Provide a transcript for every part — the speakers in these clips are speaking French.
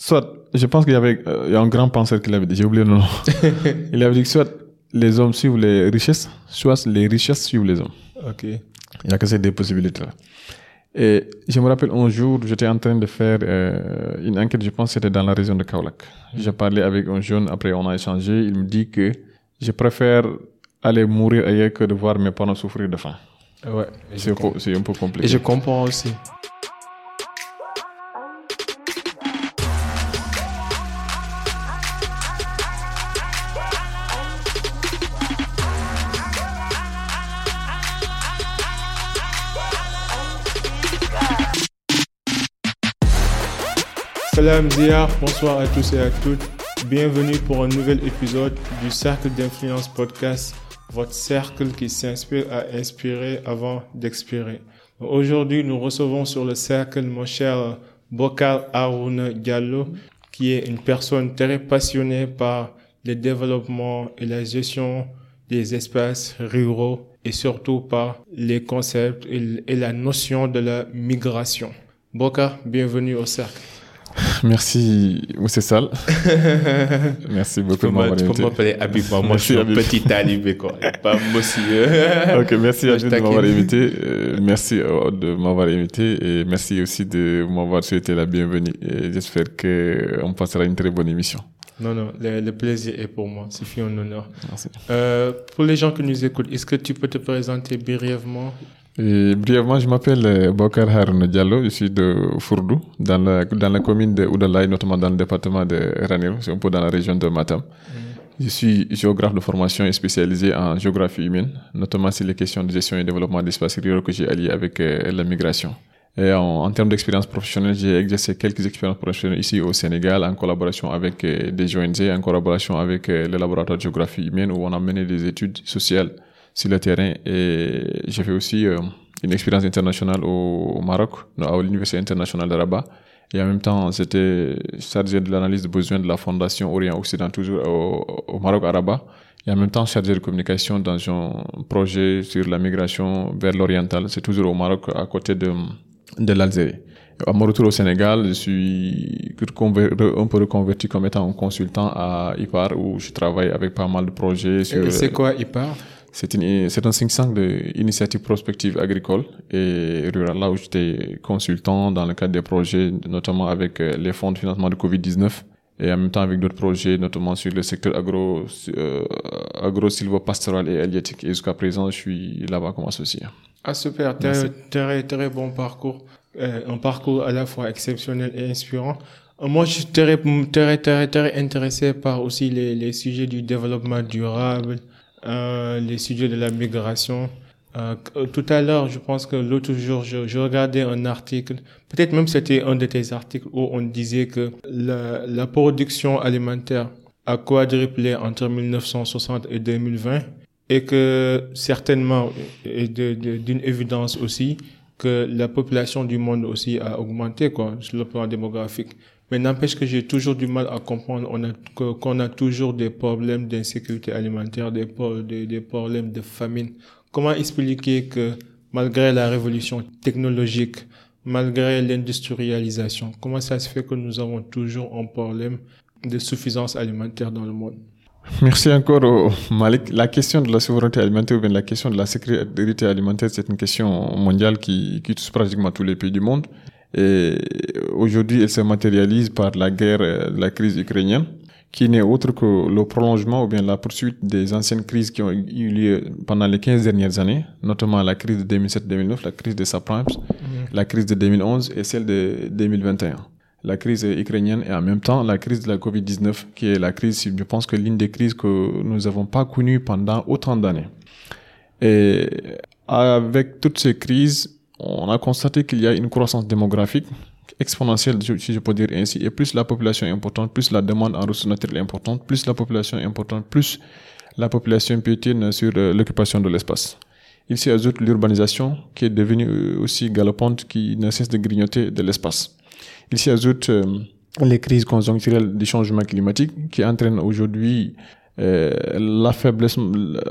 soit, je pense qu'il y avait euh, il y a un grand penseur qui l'avait dit, j'ai oublié le nom. il avait dit que soit les hommes suivent les richesses, soit les richesses suivent les hommes. Ok. Il n'y a que ces deux possibilités-là. Et je me rappelle un jour, j'étais en train de faire euh, une enquête, je pense que c'était dans la région de Kaolack. J'ai parlé avec un jeune, après on a échangé, il me dit que je préfère aller mourir ailleurs que de voir mes parents souffrir de faim. Ouais. C'est un peu compliqué. et je comprends aussi. Salam Zia, bonsoir à tous et à toutes. Bienvenue pour un nouvel épisode du Cercle d'influence podcast, votre cercle qui s'inspire à inspirer avant d'expirer. Aujourd'hui, nous recevons sur le cercle mon cher Bokar Haroun Diallo, qui est une personne très passionnée par le développement et la gestion des espaces ruraux et surtout par les concepts et la notion de la migration. Bokar, bienvenue au cercle. Merci, Moussé Sall. Merci beaucoup Tu de m'a- m'avoir tu peux invité. m'appeler Habib, moi, je suis un petit talibé quoi, pas monsieur. Ok, merci de m'avoir invité. Euh, merci euh, de m'avoir invité et merci aussi de m'avoir souhaité la bienvenue. J'espère que on passera une très bonne émission. Non, non, le, le plaisir est pour moi, c'est un honneur. Merci. Euh, pour les gens qui nous écoutent, est-ce que tu peux te présenter brièvement? Et brièvement, je m'appelle euh, Bokar Haroun Diallo, je suis de Fourdou, dans la, dans la commune de Oudalaï, notamment dans le département de Ranérou, c'est un peu dans la région de Matam. Je suis géographe de formation et spécialisé en géographie humaine, notamment sur les questions de gestion et développement d'espaces ruraux que j'ai allié avec euh, la migration. Et en, en termes d'expérience professionnelle, j'ai exercé quelques expériences professionnelles ici au Sénégal en collaboration avec euh, des ONG, en collaboration avec euh, le laboratoire de géographie humaine où on a mené des études sociales sur le terrain. Et j'ai fait aussi euh, une expérience internationale au, Maroc, à l'Université internationale de. Et en même temps, j'étais chargé de l'analyse de besoins de la Fondation Orient-Occident, toujours au, Maroc, à. Et en même temps, chargé de communication dans un projet sur la migration vers l'oriental. C'est toujours au Maroc, à côté de, de l'Algérie. À mon retour au Sénégal, je suis un peu reconverti comme étant un consultant à IPAR où je travaille avec pas mal de projets sur... C'est quoi IPAR C'est un think tank d'initiative prospective agricole et rurale, là où j'étais consultant dans le cadre des projets, notamment avec euh, les fonds de financement de Covid-19 et en même temps avec d'autres projets, notamment sur le secteur agro, euh, agro-silvopastoral et halieutique. Et jusqu'à présent, je suis là-bas comme associé. Ah super, très, très, très bon parcours. Euh, un parcours à la fois exceptionnel et inspirant. Euh, Moi, je suis très, très, très, très intéressé par aussi les, les sujets du développement durable, euh, les sujets de la migration. Euh, tout à l'heure, je pense que l'autre jour, je, regardais un article, peut-être même c'était un de tes articles où on disait que la, production alimentaire a quadruplé entre 1960 et 2020 et que certainement, et d'une évidence aussi, que la population du monde aussi a augmenté quoi, sur le plan démographique. Mais n'empêche que j'ai toujours du mal à comprendre qu'on a toujours des problèmes d'insécurité alimentaire, des, problèmes de famine. Comment expliquer que malgré la révolution technologique, malgré l'industrialisation, comment ça se fait que nous avons toujours un problème de suffisance alimentaire dans le monde? Merci encore au Malik. La question de la souveraineté alimentaire ou bien la question de la sécurité alimentaire, c'est une question mondiale qui touche pratiquement tous les pays du monde. Et aujourd'hui, elle se matérialise par la guerre, euh, la crise ukrainienne, qui n'est autre que le prolongement ou bien la poursuite des anciennes crises qui ont eu lieu pendant les 15 dernières années, notamment la crise de 2007-2009, la crise des subprimes, la crise de 2011 et celle de 2021 la crise ukrainienne et en même temps la crise de la Covid-19, qui est la crise, je pense que l'une des crises que nous n'avons pas connues pendant autant d'années. Et avec toutes ces crises, on a constaté qu'il y a une croissance démographique exponentielle, si je peux dire ainsi, et plus la population est importante, plus la demande en ressources naturelles est importante, plus la population est importante, plus la population piétine sur euh, l'occupation de l'espace. Il s'y ajoute l'urbanisation qui est devenue euh, aussi galopante, qui ne cesse de grignoter de l'espace. Il s'y ajoute euh, les crises conjoncturelles du changement climatique qui entraînent aujourd'hui euh, la faiblesse,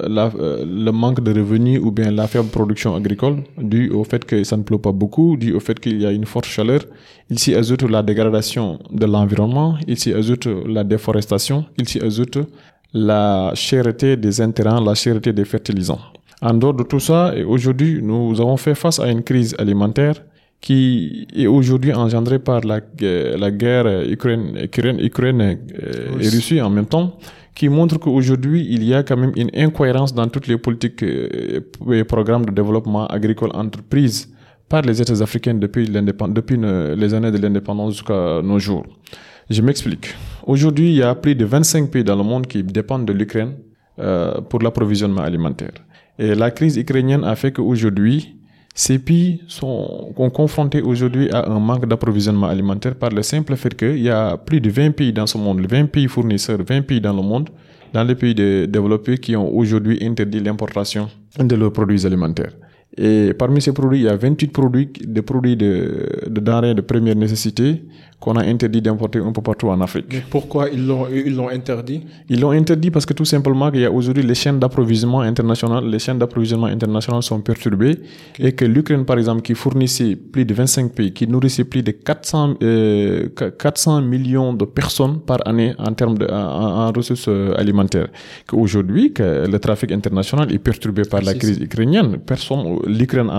la, euh, le manque de revenus ou bien la faible production agricole dû au fait que ça ne pleut pas beaucoup, dû au fait qu'il y a une forte chaleur. Il s'y ajoute la dégradation de l'environnement, il s'y ajoute la déforestation, il s'y ajoute la cherté des intrants, la cherté des fertilisants. En dehors de tout ça, aujourd'hui, nous avons fait face à une crise alimentaire qui est aujourd'hui engendrée par la, la guerre Ukraine, Ukraine, Ukraine euh, et Russie en même temps, qui montre qu'aujourd'hui, il y a quand même une incohérence dans toutes les politiques euh, et programmes de développement agricole entreprises par les États africains depuis, depuis les années de l'indépendance jusqu'à nos jours. Je m'explique. Aujourd'hui, il y a plus de 25 pays dans le monde qui dépendent de l'Ukraine euh, pour l'approvisionnement alimentaire. Et la crise ukrainienne a fait qu'aujourd'hui, ces pays sont confrontés aujourd'hui à un manque d'approvisionnement alimentaire par le simple fait qu'il y a plus de 20 pays dans ce monde, 20 pays fournisseurs, 20 pays dans le monde, dans les pays développés qui ont aujourd'hui interdit l'importation de leurs produits alimentaires. Et parmi ces produits, il y a 28 produits, des produits de, de denrées de première nécessité qu'on a interdit d'importer un peu partout en Afrique. Mais pourquoi ils l'ont, ils l'ont interdit? Ils l'ont interdit parce que tout simplement il y a aujourd'hui les chaînes d'approvisionnement internationales, les chaînes d'approvisionnement internationales sont perturbées et que l'Ukraine par exemple qui fournissait plus de 25 pays, qui nourrissait plus de 400, euh, 400 millions de personnes par année en termes de en, ressources euh, alimentaires, qu'aujourd'hui que le trafic international est perturbé par la crise ukrainienne, personne, l'Ukraine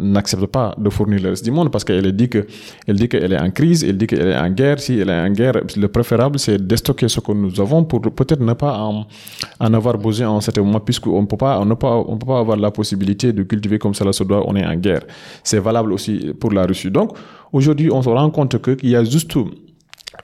n'accepte pas de fournir le reste du monde parce qu'elle dit que elle dit qu'elle est en crise, elle dit qu'elle en guerre, si elle est en guerre, le préférable, c'est de stocker ce que nous avons pour peut-être ne pas en, avoir besoin en certain moment, puisqu'on ne peut pas, on ne pas, on peut pas avoir la possibilité de cultiver comme cela se doit, on est en guerre. C'est valable aussi pour la Russie. Donc, aujourd'hui, on se rend compte qu'il y a juste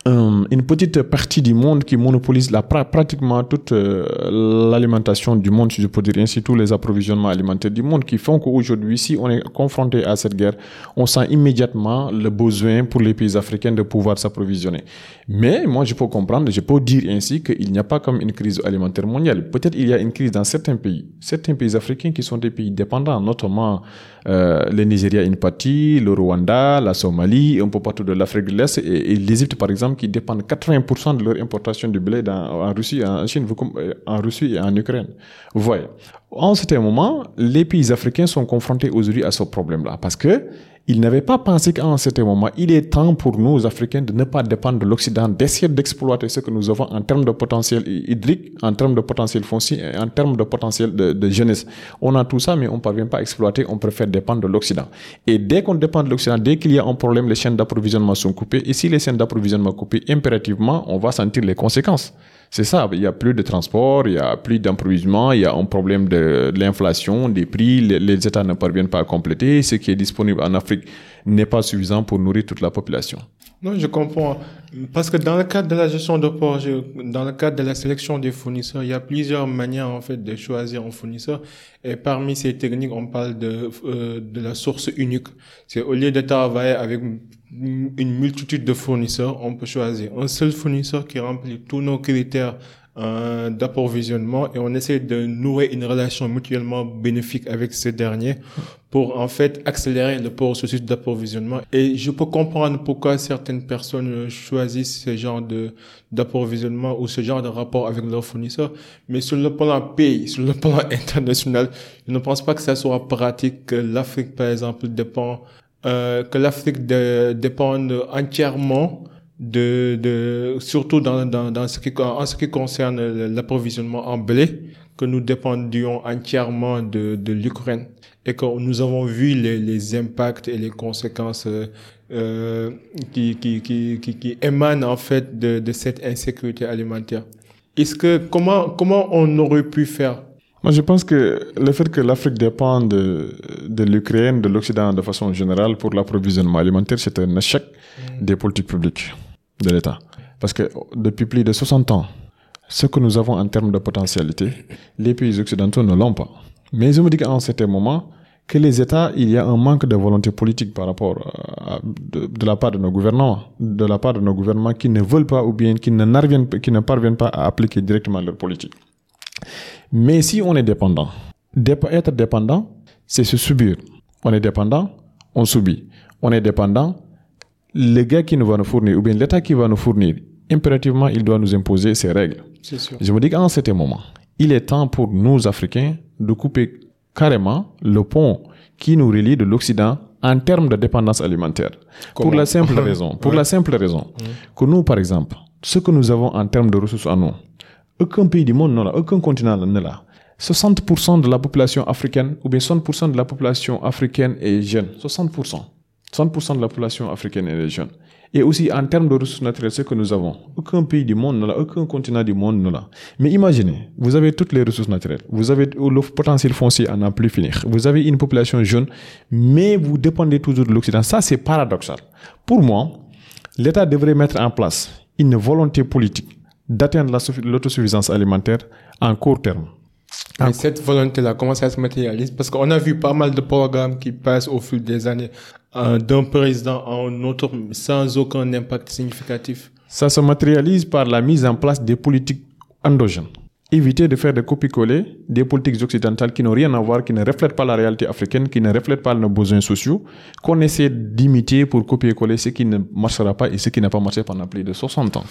euh, une petite partie du monde qui monopolise la, pratiquement toute euh, l'alimentation du monde, si je peux dire ainsi, tous les approvisionnements alimentaires du monde, qui font qu'aujourd'hui, si on est confronté à cette guerre, on sent immédiatement le besoin pour les pays africains de pouvoir s'approvisionner. Mais moi, je peux comprendre, je peux dire ainsi qu'il n'y a pas comme une crise alimentaire mondiale. Peut-être il y a une crise dans certains pays, certains pays africains qui sont des pays dépendants, notamment euh, le Nigeria une partie, le Rwanda, la Somalie, un peu partout de l'Afrique de l'Est et, l'Égypte par exemple qui dépendent 80% de leur importation de blé dans, en Russie, en Chine, euh, en Russie et en Ukraine. Vous voyez. En ce moment, les pays africains sont confrontés aujourd'hui à ce problème-là parce que ils n'avaient pas pensé qu'en ce moment, il est temps pour nous, Africains, de ne pas dépendre de l'Occident, d'essayer d'exploiter ce que nous avons en termes de potentiel hydrique, en termes de potentiel foncier en termes de potentiel de, de jeunesse. On a tout ça, mais on ne parvient pas à exploiter, on préfère dépendre de l'Occident. Et dès qu'on dépend de l'Occident, dès qu'il y a un problème, les chaînes d'approvisionnement sont coupées. Et si les chaînes d'approvisionnement sont coupées, impérativement, on va sentir les conséquences. C'est ça, il y a plus de transport, il y a plus d'approvisionnement, il y a un problème de, l'inflation, des prix, les, États ne parviennent pas à compléter, ce qui est disponible en Afrique n'est pas suffisant pour nourrir toute la population. Non, je comprends. Parce que dans le cadre de la gestion de projet, dans le cadre de la sélection des fournisseurs, il y a plusieurs manières en fait de choisir un fournisseur. Et parmi ces techniques, on parle de, euh, de la source unique. C'est au lieu de travailler avec une multitude de fournisseurs, on peut choisir un seul fournisseur qui remplit tous nos critères euh, d'approvisionnement et on essaie de nouer une relation mutuellement bénéfique avec ces derniers pour en fait accélérer le processus d'approvisionnement. Et je peux comprendre pourquoi certaines personnes choisissent ce genre de d'approvisionnement ou ce genre de rapport avec leurs fournisseurs. Mais sur le plan pays, sur le plan international, je ne pense pas que ça soit pratique que l'Afrique, par exemple, dépend euh, que l'Afrique de, dépende entièrement de, de surtout dans, dans, dans ce qui, en ce qui concerne l'approvisionnement en blé, que nous dépendions entièrement de, de l'Ukraine et que nous avons vu les, les impacts et les conséquences euh, qui, qui, qui, qui, qui émanent en fait de, de cette insécurité alimentaire. Est-ce que comment comment on aurait pu faire? Moi, je pense que le fait que l'Afrique dépend de, de l'Ukraine, de l'Occident de façon générale pour l'approvisionnement alimentaire, c'est un échec mm. des politiques publiques de l'État. Parce que depuis plus de 60 ans, ce que nous avons en termes de potentialité, les pays occidentaux ne l'ont pas. Mais je me dis qu'en certain moment, que les États, il y a un manque de volonté politique par rapport à, de, de, la part de nos gouvernements, de la part de nos gouvernements qui ne veulent pas ou bien qui ne, qui ne parviennent pas à appliquer directement leur politique. Mais si on est dépendant, être dépendant, c'est se subir. On est dépendant, on subit. On est dépendant, le gars qui nous va nous fournir, ou bien l'État qui va nous fournir, impérativement, il doit nous imposer ses règles. Sûr. Je me dis qu'en certain moment, il est temps pour nous, Africains, de couper carrément le pont qui nous relie de l'Occident en termes de dépendance alimentaire. Pour la simple raison, pour Ouais. la simple raison que nous, par exemple, ce que nous avons en termes de ressources en nous, aucun pays du monde n'a, aucun continent ne l'a. 60% de la population africaine, ou bien 60% de la population africaine est jeune. 60%. 60% de la population africaine est jeune. Et aussi en termes de ressources naturelles, ce que nous avons, aucun pays du monde ne l'a, aucun continent du monde ne l'a. Mais imaginez, vous avez toutes les ressources naturelles, vous avez le potentiel foncier à n'en plus finir, vous avez une population jeune, mais vous dépendez toujours de l'Occident. Ça, c'est paradoxal. Pour moi, l'État devrait mettre en place une volonté politique d'atteindre la suffi- l'autosuffisance alimentaire en court terme. Mais cette volonté-là, comment ça se matérialise? Parce qu'on a vu pas mal de programmes qui passent au fil des années d'un président à un autre sans aucun impact significatif. Ça se matérialise par la mise en place des politiques endogènes. Éviter de faire des copies-coller des politiques occidentales qui n'ont rien à voir, qui ne reflètent pas la réalité africaine, qui ne reflètent pas nos besoins sociaux, qu'on essaie d'imiter pour copier-coller ce qui ne marchera pas et ce qui n'a pas marché pendant plus de 60 ans.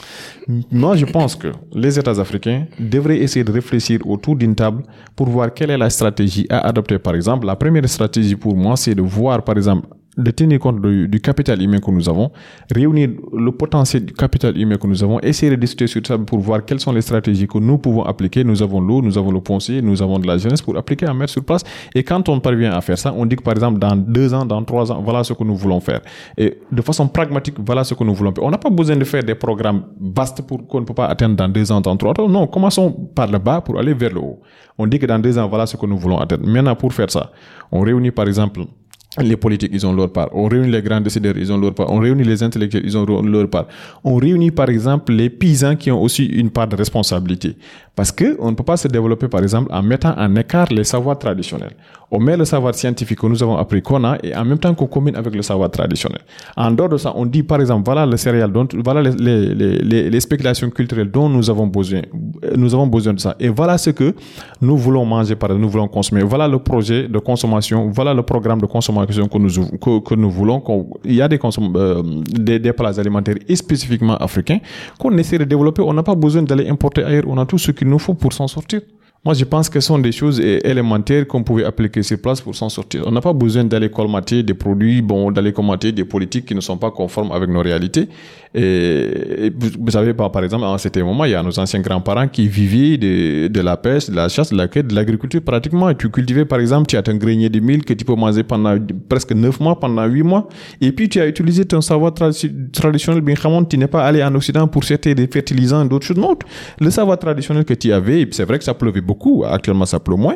Moi, je pense que les États africains devraient essayer de réfléchir autour d'une table pour voir quelle est la stratégie à adopter. Par exemple, la première stratégie pour moi, c'est de voir, par exemple, de tenir compte du, capital humain que nous avons, réunir le potentiel du capital humain que nous avons, essayer de discuter sur ça pour voir quelles sont les stratégies que nous pouvons appliquer. Nous avons l'eau, nous avons le foncier, nous avons de la jeunesse pour appliquer, à mettre sur place. Et quand on parvient à faire ça, on dit que par exemple, dans deux ans, dans trois ans, voilà ce que nous voulons faire. Et de façon pragmatique, voilà ce que nous voulons faire. On n'a pas besoin de faire des programmes vastes pour qu'on ne peut pas atteindre dans deux ans, dans trois ans. Non, commençons par le bas pour aller vers le haut. On dit que dans deux ans, voilà ce que nous voulons atteindre. Maintenant, pour faire ça, on réunit par exemple les politiques, ils ont leur part. On réunit les grands décideurs, ils ont leur part. On réunit les intellectuels, ils ont leur part. On réunit, par exemple, les paysans qui ont aussi une part de responsabilité. Parce que on ne peut pas se développer, par exemple, en mettant en écart les savoirs traditionnels. On met le savoir scientifique que nous avons appris qu'on a et en même temps qu'on combine avec le savoir traditionnel. En dehors de ça, on dit, par exemple, voilà le céréal, dont, voilà les, les, les, les spéculations culturelles dont nous avons besoin. Nous avons besoin de ça. Et voilà ce que nous voulons manger, par nous voulons consommer. Voilà le projet de consommation. Voilà le programme de consommation que nous, que, nous voulons. qu'on- il y a des, euh, des, des plats alimentaires et spécifiquement africains qu'on essaie de développer. On n'a pas besoin d'aller importer ailleurs. On a tout ce qu'il nous faut pour s'en sortir. Moi, je pense que ce sont des choses élémentaires qu'on pouvait appliquer sur place pour s'en sortir. On n'a pas besoin d'aller colmater des produits, bon, d'aller colmater des politiques qui ne sont pas conformes avec nos réalités. Et, vous, savez, par, par exemple, à un certain moment, il y a nos anciens grands-parents qui vivaient de, la pêche, de la chasse, de la quête, de l'agriculture pratiquement. Tu cultivais, par exemple, tu as un grenier de mil que tu peux manger pendant presque neuf mois, pendant huit mois. Et puis, tu as utilisé ton savoir tradi- traditionnel, bien tu n'es pas allé en Occident pour chercher des fertilisants et d'autres choses. Non, le savoir traditionnel que tu avais, c'est vrai que ça pleuvait beaucoup, actuellement ça pleut moins.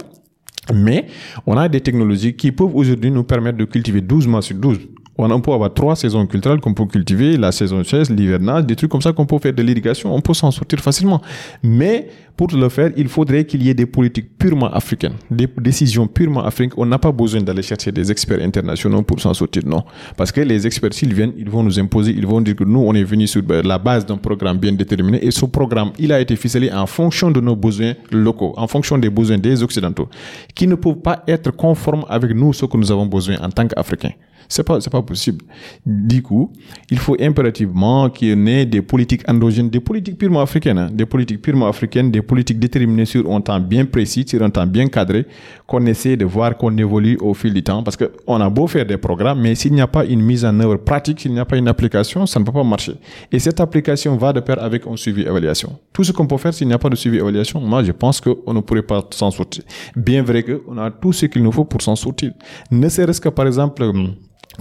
Mais on a des technologies qui peuvent aujourd'hui nous permettre de cultiver 12 mois sur 12. On peut avoir trois saisons culturelles qu'on peut cultiver, la saison chaise, l'hivernage, des trucs comme ça qu'on peut faire de l'irrigation, on peut s'en sortir facilement. Mais pour le faire, il faudrait qu'il y ait des politiques purement africaines, des décisions purement africaines. On n'a pas besoin d'aller chercher des experts internationaux pour s'en sortir, non. Parce que les experts, s'ils viennent, ils vont nous imposer, ils vont dire que nous, on est venu sur la base d'un programme bien déterminé et ce programme, il a été ficelé en fonction de nos besoins locaux, en fonction des besoins des Occidentaux, qui ne peuvent pas être conformes avec nous, ce que nous avons besoin en tant qu'Africains. C'est pas, c'est pas possible. Du coup, il faut impérativement qu'il y ait des politiques endogènes, des politiques purement africaines, hein, des politiques purement africaines, des politiques déterminées sur un temps bien précis, sur un temps bien cadré, qu'on essaie de voir qu'on évolue au fil du temps. Parce que on a beau faire des programmes, mais s'il n'y a pas une mise en œuvre pratique, s'il n'y a pas une application, ça ne peut pas marcher. Et cette application va de pair avec un suivi évaluation. Tout ce qu'on peut faire s'il n'y a pas de suivi évaluation, moi, je pense qu'on ne pourrait pas s'en sortir. Bien vrai qu'on a tout ce qu'il nous faut pour s'en sortir. Ne serait-ce que, par exemple,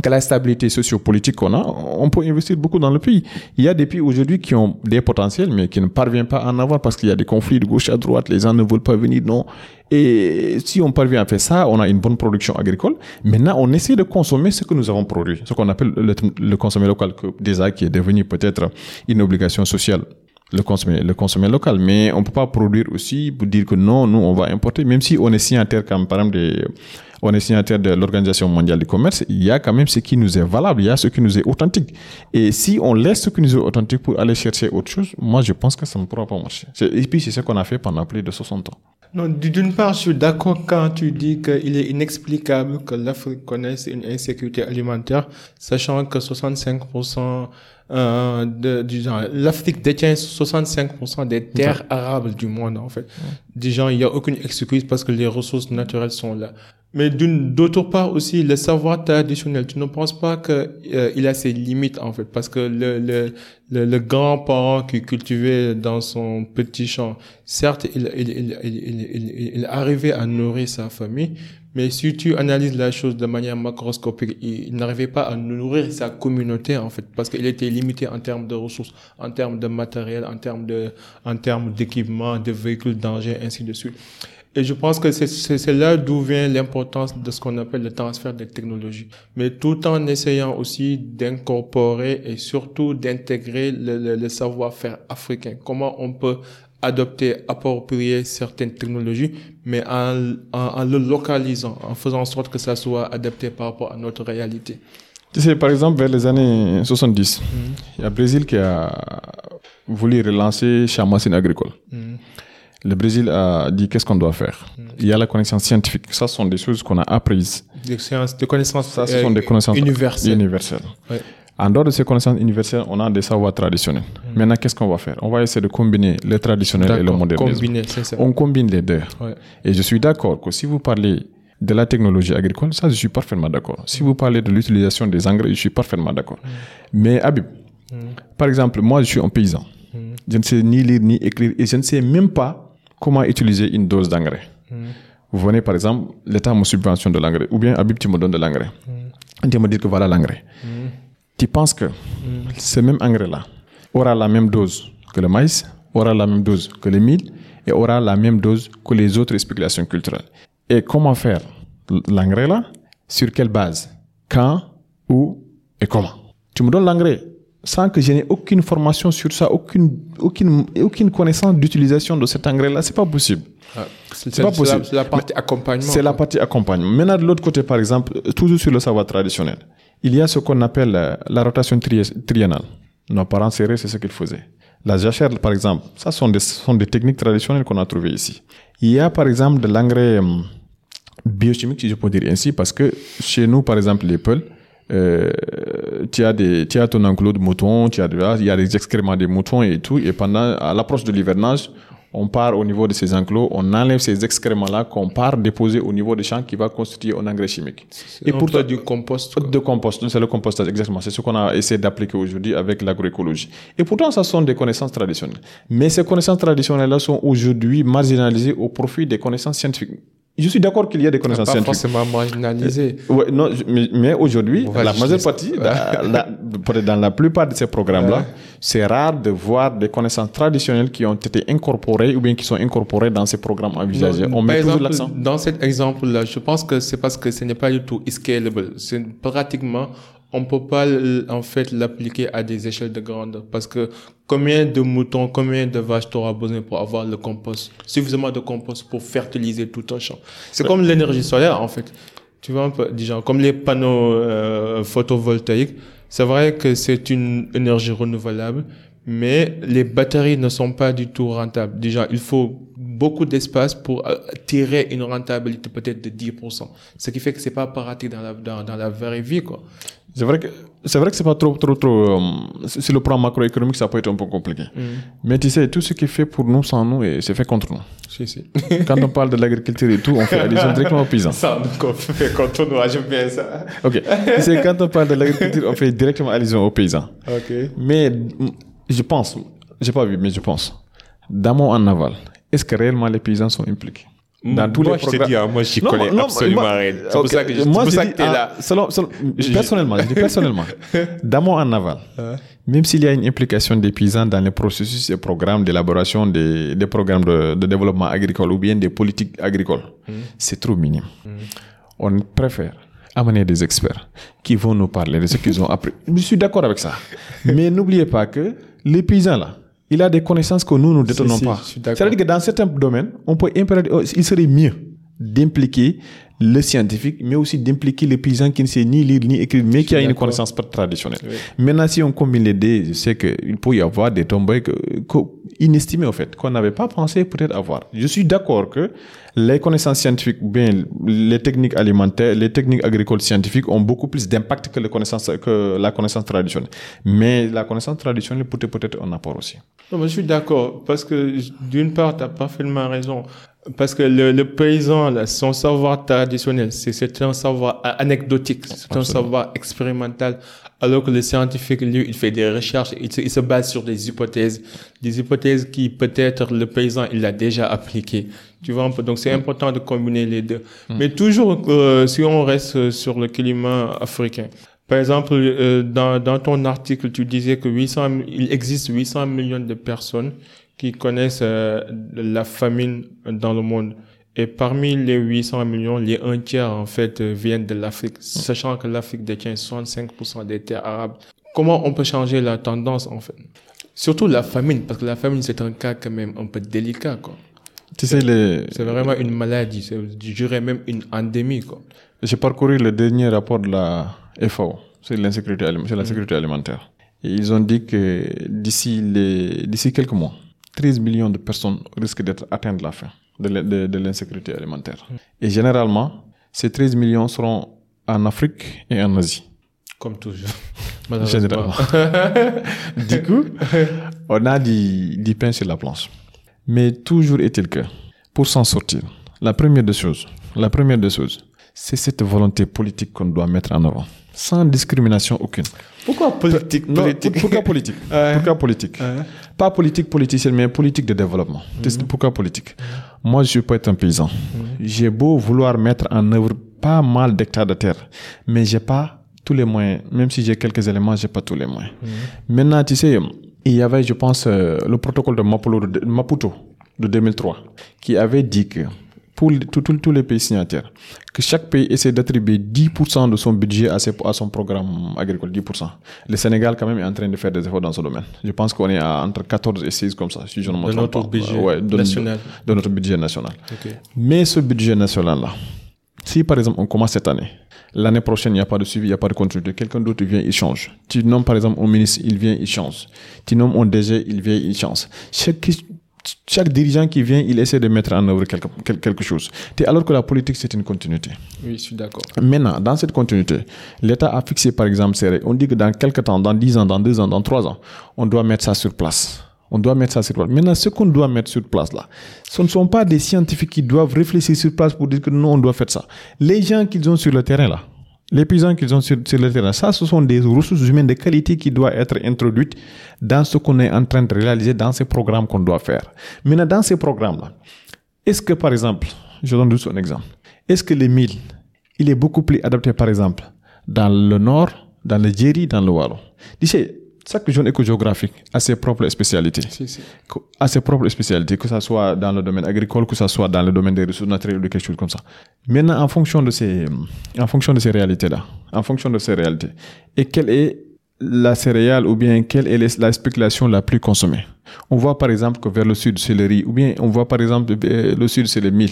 que la stabilité sociopolitique qu'on a, on peut investir beaucoup dans le pays. Il y a des pays aujourd'hui qui ont des potentiels, mais qui ne parviennent pas à en avoir parce qu'il y a des conflits de gauche à droite, les gens ne veulent pas venir, non. Et si on parvient à faire ça, on a une bonne production agricole. Maintenant, on essaie de consommer ce que nous avons produit, ce qu'on appelle le, le consommer local, que déjà qui est devenu peut-être une obligation sociale le consommer, le consommer local. Mais on peut pas produire aussi pour dire que non, nous, on va importer, même si on est signataire, comme par exemple, des, on est signataire de l'Organisation mondiale du commerce, il y a quand même ce qui nous est valable, il y a ce qui nous est authentique. Et si on laisse ce qui nous est authentique pour aller chercher autre chose, moi, je pense que ça ne pourra pas marcher. Et puis, c'est ce qu'on a fait pendant plus de 60 ans. Non, d'une part, je suis d'accord quand tu dis qu'il est inexplicable que l'Afrique connaisse une insécurité alimentaire, sachant que 65% euh, de, du genre, l'Afrique détient 65% des terres arables du monde, en fait. Déjà, il n'y a aucune excuse parce que les ressources naturelles sont là. Mais d'autre part aussi, le savoir traditionnel, tu ne penses pas que euh, il a ses limites, en fait, parce que le, le, le, grand-parent qui cultivait dans son petit champ, certes, il, il, il, il, il, arrivait à nourrir sa famille, mais si tu analyses la chose de manière macroscopique, il, n'arrivait pas à nourrir sa communauté, en fait, parce qu'il était limité en termes de ressources, en termes de matériel, en termes de, en termes d'équipement, de véhicules d'engins, ainsi de suite. Et je pense que c'est là d'où vient l'importance de ce qu'on appelle le transfert des technologies. Mais tout en essayant aussi d'incorporer et surtout d'intégrer le, le, le savoir-faire africain. Comment on peut adopter, approprier certaines technologies, mais en, en, en, le localisant, en faisant en sorte que ça soit adapté par rapport à notre réalité. Tu sais, par exemple, vers les années 70, mm -hmm. il y a le Brésil qui a voulu relancer sa machine agricole. Mm -hmm. Le Brésil a dit qu'est-ce qu'on doit faire? Mm -hmm. Il y a la connaissance scientifique. Ça, ce sont des choses qu'on a apprises. Des, des connaissances, ça, ce sont des connaissances universelles. universelles. Ouais. En dehors de ces connaissances universelles, on a des savoirs traditionnels. Mmh. Maintenant, qu'est-ce qu'on va faire? On va essayer de combiner le traditionnel et le modernisme. Combiner, ça. On combine les deux. Ouais. Et je suis d'accord que si vous parlez de la technologie agricole, ça, je suis parfaitement d'accord. Si vous parlez de l'utilisation des engrais, je suis parfaitement d'accord. Mmh. Mais Habib, mmh. par exemple, moi, je suis un paysan. Je ne sais ni lire ni écrire et je ne sais même pas comment utiliser une dose d'engrais. Vous venez, par exemple, l'État me subventionne de l'engrais, ou bien Habib, tu me donnes de l'engrais. Tu me dis que voilà l'engrais. Tu penses que ce même engrais-là aura la même dose que le maïs, aura la même dose que le mil et aura la même dose que les autres spéculations culturelles. Et comment faire l'engrais-là? Sur quelle base? Quand? Où? Et comment? Tu me donnes l'engrais sans que je n'ai aucune formation sur ça, aucune, aucune, aucune connaissance d'utilisation de cet engrais-là, c'est pas possible. Ah, c'est pas possible. C'est la, la, partie accompagnement. C'est la partie accompagnement. Maintenant, de l'autre côté, par exemple, toujours sur le savoir traditionnel, il y a ce qu'on appelle la rotation tri triennale. Nos parents serrés, c'est ce qu'ils faisaient. La jachère, par exemple, ça sont des, sont des techniques traditionnelles qu'on a trouvées ici. Il y a, par exemple, de l'engrais biochimique, si je peux dire ainsi, parce que chez nous, par exemple, les peuls, euh, tu as des, tu as ton enclos de moutons, tu as il y a des excréments des moutons et tout, et pendant, à l'approche de l'hivernage, on part au niveau de ces enclos, on enlève ces excréments-là qu'on part déposer au niveau des champs qui va constituer un engrais chimique. Et pour toi du compost. Quoi. De compost, c'est le compostage, exactement. C'est ce qu'on a essayé d'appliquer aujourd'hui avec l'agroécologie. Et pourtant, ça sont des connaissances traditionnelles. Mais ces connaissances traditionnelles-là sont aujourd'hui marginalisées au profit des connaissances scientifiques. Je suis d'accord qu'il y a des connaissances pas scientifiques. forcément marginalisées. Euh, ouais, non, mais, mais aujourd'hui, la majeure partie, dans, la, dans la plupart de ces programmes-là, ouais. c'est rare de voir des connaissances traditionnelles qui ont été incorporées ou bien qui sont incorporées dans ces programmes envisagés. Non, On met exemple, toujours l'accent. Dans cet exemple-là, je pense que c'est parce que ce n'est pas du tout scalable. C'est pratiquement on peut pas en fait l'appliquer à des échelles de grandeur parce que combien de moutons, combien de vaches tu auras besoin pour avoir le compost, suffisamment de compost pour fertiliser tout un champ. C'est ouais. comme l'énergie solaire en fait. Tu vois un peu, comme les panneaux euh, photovoltaïques, c'est vrai que c'est une énergie renouvelable, mais les batteries ne sont pas du tout rentables. Déjà, il faut beaucoup d'espace pour tirer une rentabilité peut-être de 10%. Ce qui fait que c'est pas pratique dans la, dans, dans la vraie vie, quoi. C'est vrai que c'est vrai que c'est pas trop trop trop. Euh, sur le plan macroéconomique, ça peut être un peu compliqué. Mm. Mais tu sais, tout ce qui est fait pour nous sans nous, c'est fait contre nous. Si, si. Quand on parle de l'agriculture et tout, on fait allusion directement aux paysans. Sans nous, on fait contre nous, j'aime bien ça. Ok. C'est quand on parle de l'agriculture, on fait directement allusion aux paysans. Ok. Mais je pense, j'ai pas vu, mais je pense, d'amont en aval, est-ce que réellement les paysans sont impliqués? dans tous moi, les programmes. je te dis, hein, moi, j'y connais non, absolument moi, rien. C'est okay, pour ça que, moi, pour je ça dis, que t'es ah, là. selon- selon- personnellement, je dis personnellement, d'amont en aval, même s'il y a une implication des paysans dans les processus et programmes d'élaboration des, des programmes de, de développement agricole ou bien des politiques agricoles, c'est trop minime. On préfère amener des experts qui vont nous parler de ce qu'ils ont appris. Je suis d'accord avec ça. Mais n'oubliez pas que les paysans là, il a des connaissances que nous, nous ne détenons si, pas. C'est-à-dire que dans certains domaines, on peut impérativement, il serait mieux d'impliquer le scientifique, mais aussi d'impliquer les paysans qui ne sait ni lire ni écrire, mais qui a une connaissance traditionnelle. Oui. Maintenant, si on combine les deux, je sais qu'il peut y avoir des que- inestimées, en fait, qu'on n'avait pas pensé peut-être avoir. Je suis d'accord que les connaissances scientifiques, bien les techniques alimentaires, les techniques agricoles scientifiques ont beaucoup plus d'impact que, les connaissances, que la connaissance traditionnelle. Mais la connaissance traditionnelle peut être peut-être un apport aussi. Non, mais je suis d'accord, parce que d'une part, tu as parfaitement raison. Parce que le, le paysan, là, son savoir traditionnel, c'est un savoir anecdotique, c'est un savoir expérimental, alors que le scientifique, lui, il fait des recherches, il se, il se base sur des hypothèses, des hypothèses qui peut-être le paysan, il a déjà appliquées. Tu vois donc c'est important de combiner les deux. Mais toujours, euh, si on reste sur le climat africain, par exemple, euh, dans, dans ton article, tu disais que 800, il existe 800 millions de personnes qui connaissent euh, la famine dans le monde. Et parmi les 800 millions, les un tiers, en fait, euh, viennent de l'Afrique, sachant que l'Afrique détient 65% des terres arabes. Comment on peut changer la tendance, en fait? Surtout la famine, parce que la famine, c'est un cas quand même un peu délicat, quoi. Tu sais, les, C'est vraiment une maladie, c'est, je dirais même une endémie, quoi. J'ai parcouru le dernier rapport de la FAO sur l'insécurité sécurité alimentaire. Ils ont dit que d'ici les, d'ici quelques mois, 13 millions de personnes risquent d'être atteintes de la faim, de, l'in- de, de l'insécurité alimentaire. Et généralement, ces 13 millions seront en Afrique et en Asie. Comme toujours. Généralement. du coup, on a du, du pain sur la planche. Mais toujours est-il que, pour s'en sortir, la première des choses, la première des choses, c'est cette volonté politique qu'on doit mettre en avant, sans discrimination aucune. Pourquoi politique, Non, politique pour- pourquoi politique Ouais. Pourquoi politique Ouais. Pas politique politicienne, mais politique de développement. Que- Pourquoi politique Moi, je peux être un paysan. J'ai beau vouloir mettre en œuvre pas mal d'hectares de terre, mais j'ai pas tous les moyens. Même si j'ai quelques éléments, j'ai pas tous les moyens. Maintenant, tu sais, il y avait, je pense, euh, le protocole de, Maputo de 2003 qui avait dit que pour tous- les pays signataires, que chaque pays essaie d'attribuer 10% de son budget à, ses- à son programme agricole, 10%. Le Sénégal, quand même, est en train de faire des efforts dans ce domaine. Je pense qu'on est à entre 14 et 16 comme ça, si je ne me trompe pas. budget Ouais, de- national. De, notre budget national. Mais ce budget national-là, si par exemple on commence cette année, l'année prochaine il n'y a pas de suivi, il n'y a pas de continuité, quelqu'un d'autre vient, il change. Tu nommes par exemple un ministre, il vient, il change. Tu nommes un DG, il vient, il change. Chaque, chaque dirigeant qui vient, il essaie de mettre en œuvre quelque, quel- quelque chose. Alors que la politique, c'est une continuité. Oui, je suis d'accord. Maintenant, dans cette continuité, l'État a fixé par exemple règles. On dit que dans quelques temps, dans 10 ans, dans 2 ans, dans 3 ans, on doit mettre ça sur place. On doit mettre ça sur place. Maintenant, ce qu'on doit mettre sur place là, ce ne sont pas des scientifiques qui doivent réfléchir sur place pour dire que non, on doit faire ça. Les gens qu'ils ont sur le terrain là, les paysans qu'ils ont sur, le terrain, ça, ce sont des ressources humaines de qualité qui doivent être introduites dans ce qu'on est en train de réaliser dans ces programmes qu'on doit faire. Maintenant, dans ces programmes-là, est-ce que, par exemple, je donne juste un exemple, est-ce que les milles, il est beaucoup plus adapté, par exemple, dans le nord, dans le Djeri, dans le Wallon chaque zone écogéographique a ses propres spécialités. Si, si. Que- A ses propres spécialités, que ce soit dans le domaine agricole, que ce soit dans le domaine des ressources naturelles ou quelque chose comme ça. Maintenant, en fonction de ces, en fonction de ces réalités-là, en fonction de ces réalités, et quelle est la céréale ou bien quelle est la spéculation la plus consommée? On voit par exemple que vers le sud c'est le riz ou bien on voit par exemple euh, le sud c'est le mil.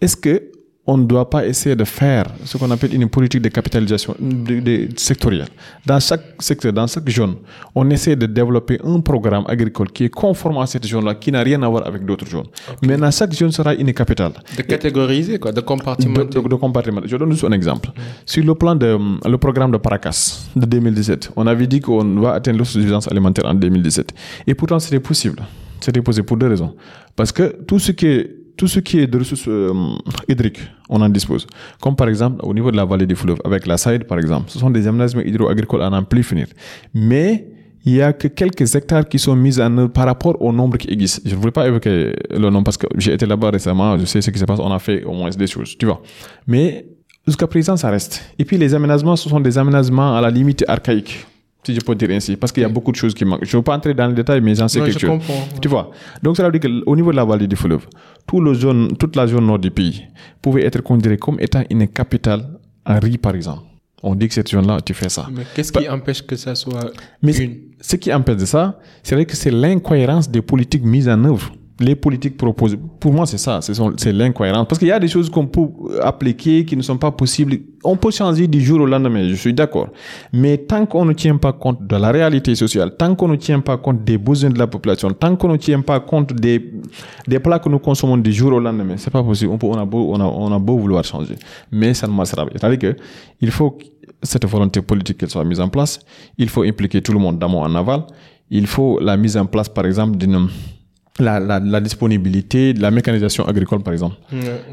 Est-ce que on ne doit pas essayer de faire ce qu'on appelle une politique de capitalisation de, de- sectorielle. Dans chaque secteur, dans chaque zone, on essaie de développer un programme agricole qui est conforme à cette zone-là, qui n'a rien à voir avec d'autres zones. Maintenant, chaque zone sera une capitale De catégoriser, quoi, de compartimenter. de- de compartiment. Je donne juste un exemple. Sur le plan de le programme de Paracas de 2017, on avait dit qu'on va atteindre l'autosuffisance alimentaire en 2017. Et pourtant, c'était possible. C'était possible pour deux raisons. Parce que tout ce qui est tout ce qui est de ressources euh, hydriques, on en dispose. Comme par exemple au niveau de la vallée du fleuve, avec la Saïd par exemple, ce sont des aménagements hydro-agricoles à n'en plus finir. Mais il y a que quelques hectares qui sont mis en œuvre par rapport au nombre qui existe. Je ne voulais pas évoquer le nom parce que j'ai été là-bas récemment, je sais ce qui se passe, on a fait au moins des choses, tu vois. Mais jusqu'à présent, ça reste. Et puis les aménagements, ce sont des aménagements à la limite archaïques, si je peux dire ainsi, parce qu'il y a beaucoup de choses qui manquent. Je ne veux pas entrer dans le détail, mais j'en sais Non, quelque je chose. comprends. Tu vois. Donc, ça veut dire qu'au niveau de la vallée du fleuve, zone, toute la zone nord du pays pouvait être considérée comme étant une capitale en riz, par exemple. On dit que cette zone-là, tu fais ça. Mais qu'est-ce qui empêche que ça soit Mais une? ce qui empêche de ça, c'est vrai que c'est l'incohérence des politiques mises en œuvre. Les politiques proposées, pour moi, c'est ça, c'est l'incohérence. Parce qu'il y a des choses qu'on peut appliquer qui ne sont pas possibles. On peut changer du jour au lendemain, je suis d'accord. Mais tant qu'on ne tient pas compte de la réalité sociale, tant qu'on ne tient pas compte des besoins de la population, tant qu'on ne tient pas compte des, des plats que nous consommons du jour au lendemain, c'est pas possible. On, peut, on, a beau, on, a, on a beau vouloir changer. Mais ça ne marchera pas. C'est-à-dire que il faut cette volonté politique qu'elle soit mise en place. Il faut impliquer tout le monde d'amont en aval. Il faut la mise en place, par exemple, d'une la, la, la, disponibilité de la mécanisation agricole, par exemple.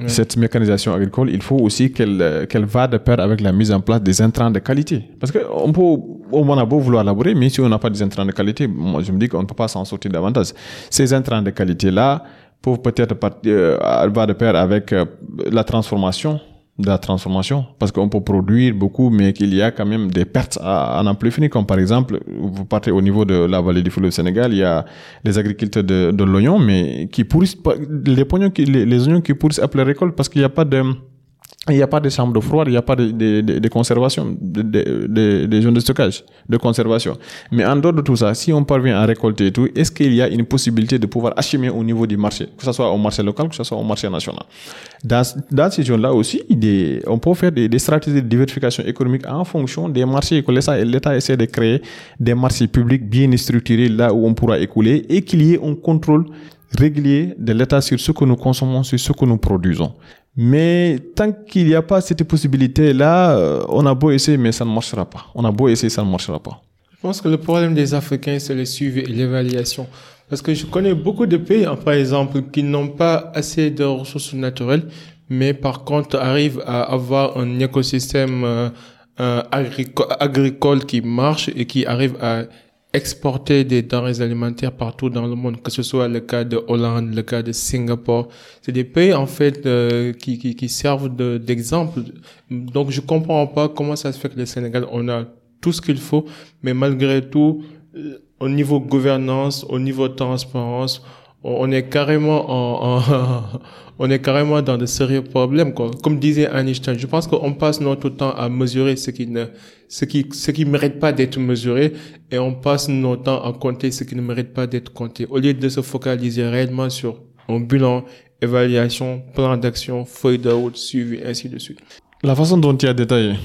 Cette mécanisation agricole, il faut aussi qu'elle qu'elle va de pair avec la mise en place des intrants de qualité. Parce que on peut, on a beau vouloir labourer, mais si on n'a pas des intrants de qualité, moi je me dis qu'on ne peut pas s'en sortir davantage. Ces intrants de qualité-là peuvent peut-être euh, va de pair avec euh, la transformation de la transformation parce qu'on peut produire beaucoup mais qu'il y a quand même des pertes à, à n'en comme par exemple vous partez au niveau de la vallée du fleuve Sénégal il y a les agriculteurs de, l'oignon mais qui pourrissent les, les, les oignons qui pourrissent après récolte parce qu'il n'y a pas de il n'y a pas de chambre de froid, il n'y a pas de, de, de, de conservation, de, zones de stockage, de conservation. Mais en dehors de tout ça, si on parvient à récolter et tout, est-ce qu'il y a une possibilité de pouvoir acheminer au niveau du marché, que ce soit au marché local, que ce soit au marché national? Dans, dans ces zones-là aussi, des, on peut faire des, des, stratégies de diversification économique en fonction des marchés que l'État essaie de créer, des marchés publics bien structurés là où on pourra écouler et qu'il y ait un contrôle régulier de l'État sur ce que nous consommons, sur ce que nous produisons. Mais tant qu'il n'y a pas cette possibilité-là, euh, on a beau essayer, mais ça ne marchera pas. On a beau essayer, ça ne marchera pas. Je pense que le problème des Africains, c'est le suivi et l'évaluation. Parce que je connais beaucoup de pays, hein, par exemple, qui n'ont pas assez de ressources naturelles, mais par contre arrivent à avoir un écosystème euh, euh, agricole qui marche et qui arrive à exporter des denrées alimentaires partout dans le monde, que ce soit le cas de Hollande, le cas de Singapour. C'est des pays en fait euh, qui, qui, qui, servent d'exemple. Donc je comprends pas comment ça se fait que le Sénégal, on a tout ce qu'il faut, mais malgré tout, euh, au niveau gouvernance, au niveau transparence, on est carrément en, en on est carrément dans de sérieux problèmes quoi. Comme disait Einstein, je pense qu'on passe notre temps à mesurer ce qui ne ce qui ce qui mérite pas d'être mesuré et on passe notre temps à compter ce qui ne mérite pas d'être compté au lieu de se focaliser réellement sur un bilan, évaluation, plan d'action, feuille de route, suivi ainsi de suite. La façon dont tu as détaillé,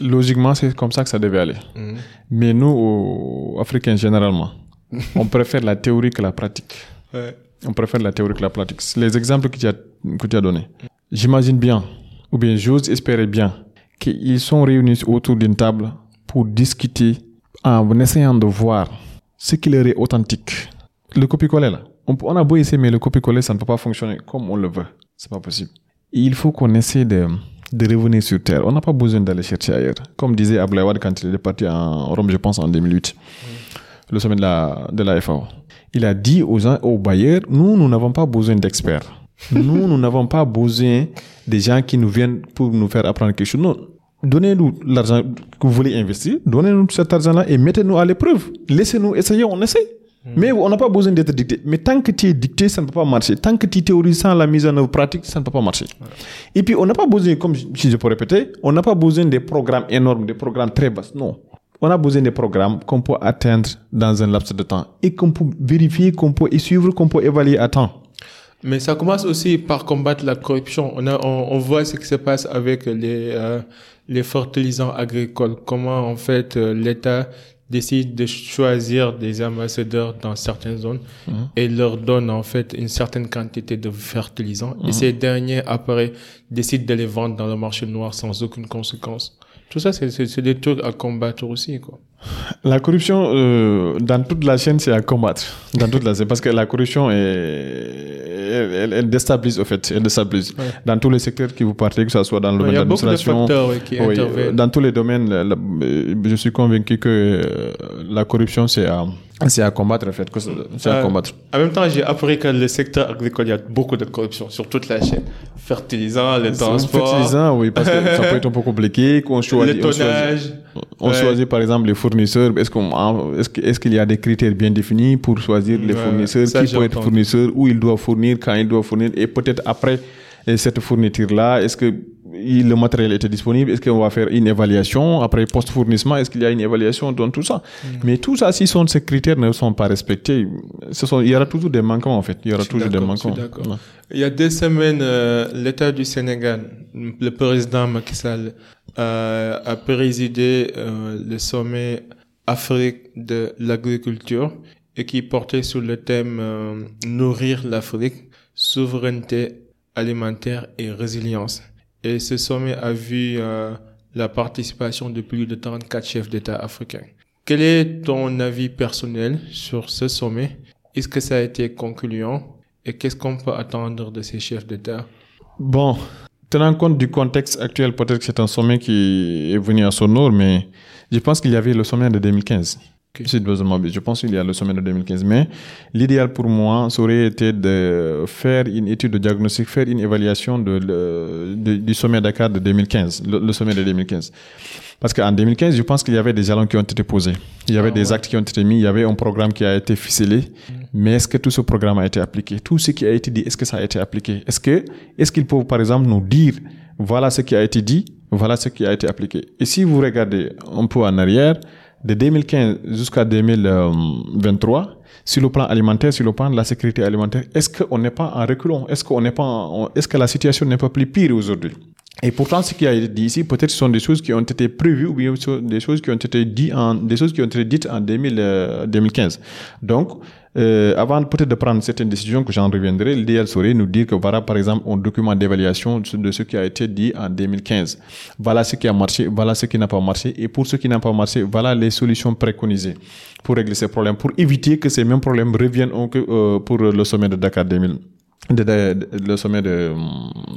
logiquement, c'est comme ça que ça devait aller. Mhm. Mais nous, aux Africains, généralement, on préfère la théorie que la pratique. Ouais. On préfère la théorie que la pratique. Les exemples que tu as, que tu as donnés. J'imagine bien, ou bien j'ose espérer bien, qu'ils sont réunis autour d'une table pour discuter en essayant de voir ce qui leur est authentique. Le copier-coller, là. On, a beau essayer, mais le copier-coller, ça ne peut pas fonctionner comme on le veut. C'est pas possible. Il faut qu'on essaie de, de revenir sur Terre. On n'a pas besoin d'aller chercher ailleurs. Comme disait Ablaïwad quand il est parti en Rome, je pense, en 2008. Le sommet de la, de la FAO. Il a dit aux, aux bailleurs, nous, nous n'avons pas besoin d'experts. nous, nous n'avons pas besoin des gens qui nous viennent pour nous faire apprendre quelque chose. Non, donnez-nous l'argent que vous voulez investir, donnez-nous cet argent-là et mettez-nous à l'épreuve. Laissez-nous essayer, on essaie. Mais on n'a pas besoin d'être dicté. Mais tant que tu es dicté, ça ne peut pas marcher. Tant que tu théorises sans la mise en œuvre pratique, ça ne peut pas marcher. Et puis, on n'a pas besoin, comme si je peux répéter, on n'a pas besoin des programmes énormes, des programmes très bas. Non. On a besoin des programmes qu'on peut atteindre dans un laps de temps et qu'on peut vérifier, qu'on peut y suivre, qu'on peut évaluer à temps. Mais ça commence aussi par combattre la corruption. On, a, on, on voit ce qui se passe avec les, euh, les fertilisants agricoles. Comment, en fait, euh, l'État décide de choisir des ambassadeurs dans certaines zones Mhm. et leur donne, en fait, une certaine quantité de fertilisants. Et ces derniers, après, décident de les vendre dans le marché noir sans aucune conséquence. Tout ça, c'est- des trucs à combattre aussi, quoi. La corruption, euh, dans toute la chaîne, c'est à combattre. Dans toute la chaîne. Parce que la corruption, est, elle, elle- déstabilise, au fait. Elle déstabilise. Ouais. Dans tous les secteurs qui vous partez, que ce soit dans le Il domaine y de a beaucoup de l'administration. facteurs ouais, qui oui, interviennent. dans tous les domaines, la- je suis convaincu que euh, la corruption, c'est à, c'est à combattre, en fait. C'est à Euh, combattre. En même temps, j'ai appris que le secteur agricole, il y a beaucoup de corruption sur toute la chaîne. Fertilisants, le transport, Fertilisant, oui, parce que ça peut être un peu compliqué. Qu'on choisit, le on choisit- tonnage. On Ouais. choisit par exemple les fournisseurs. Est-ce qu'on est-ce est-ce qu'il y a des critères bien définis pour choisir les fournisseurs? ça, Qui peut être fournisseur? Où il doit fournir? Quand il doit fournir? Et peut-être après et cette fourniture là, est-ce que le matériel était disponible Est-ce qu'on va faire une évaluation Après, post-fournissement, est-ce qu'il y a une évaluation dans tout ça mm. Mais tout ça, si sont, ces critères ne sont pas respectés, ce sont, il y aura toujours des manquements, en fait. Il y aura toujours des manquements. Il y a deux semaines, euh, l'État du Sénégal, le président Macky Sall, euh, a présidé euh, le sommet Afrique de l'agriculture et qui portait sur le thème Nourrir l'Afrique, souveraineté alimentaire et résilience. Et ce sommet a vu euh, la participation de plus de 34 chefs d'État africains. Quel est ton avis personnel sur ce sommet? Est-ce que ça a été concluant? Et qu'est-ce qu'on peut attendre de ces chefs d'État? Bon, tenant compte du contexte actuel, peut-être que c'est un sommet qui est venu à son heure, mais je pense qu'il y avait le sommet de 2015. Je pense qu'il y a le sommet de 2015. Mais l'idéal pour moi, ça aurait été de faire une étude de diagnostic, faire une évaluation de, du sommet Dakar de 2015, le, sommet de 2015. Parce qu'en 2015, je pense qu'il y avait des jalons qui ont été posés. Il y avait ah des actes qui ont été mis, il y avait un programme qui a été ficelé. Mm. Mais est-ce que tout ce programme a été appliqué? Tout ce qui a été dit, est-ce que ça a été appliqué? Est-ce que, est-ce qu'il peut, par exemple, nous dire, voilà ce qui a été dit, voilà ce qui a été appliqué? Et si vous regardez un peu en arrière, de 2015 jusqu'à 2023, sur le plan alimentaire, sur le plan de la sécurité alimentaire, est-ce qu'on n'est pas en reculons? Est-ce qu'on n'est pas, est-ce que la situation n'est pas plus pire aujourd'hui? Et pourtant, ce qui a été dit ici, peut-être sont des choses qui ont été prévues ou des choses qui ont été dites en, des choses qui ont été dites en 2000, 2015. Euh, Donc, euh, avant peut-être de prendre certaines décisions que j'en reviendrai, l'idéal serait nous dire que voilà par exemple un document d'évaluation de ce qui a été dit en 2015. Voilà ce qui a marché, voilà ce qui n'a pas marché et pour ce qui n'a pas marché, voilà les solutions préconisées pour régler ces problèmes, pour éviter que ces mêmes problèmes reviennent euh, pour le sommet de Dakar 2000. le sommet de,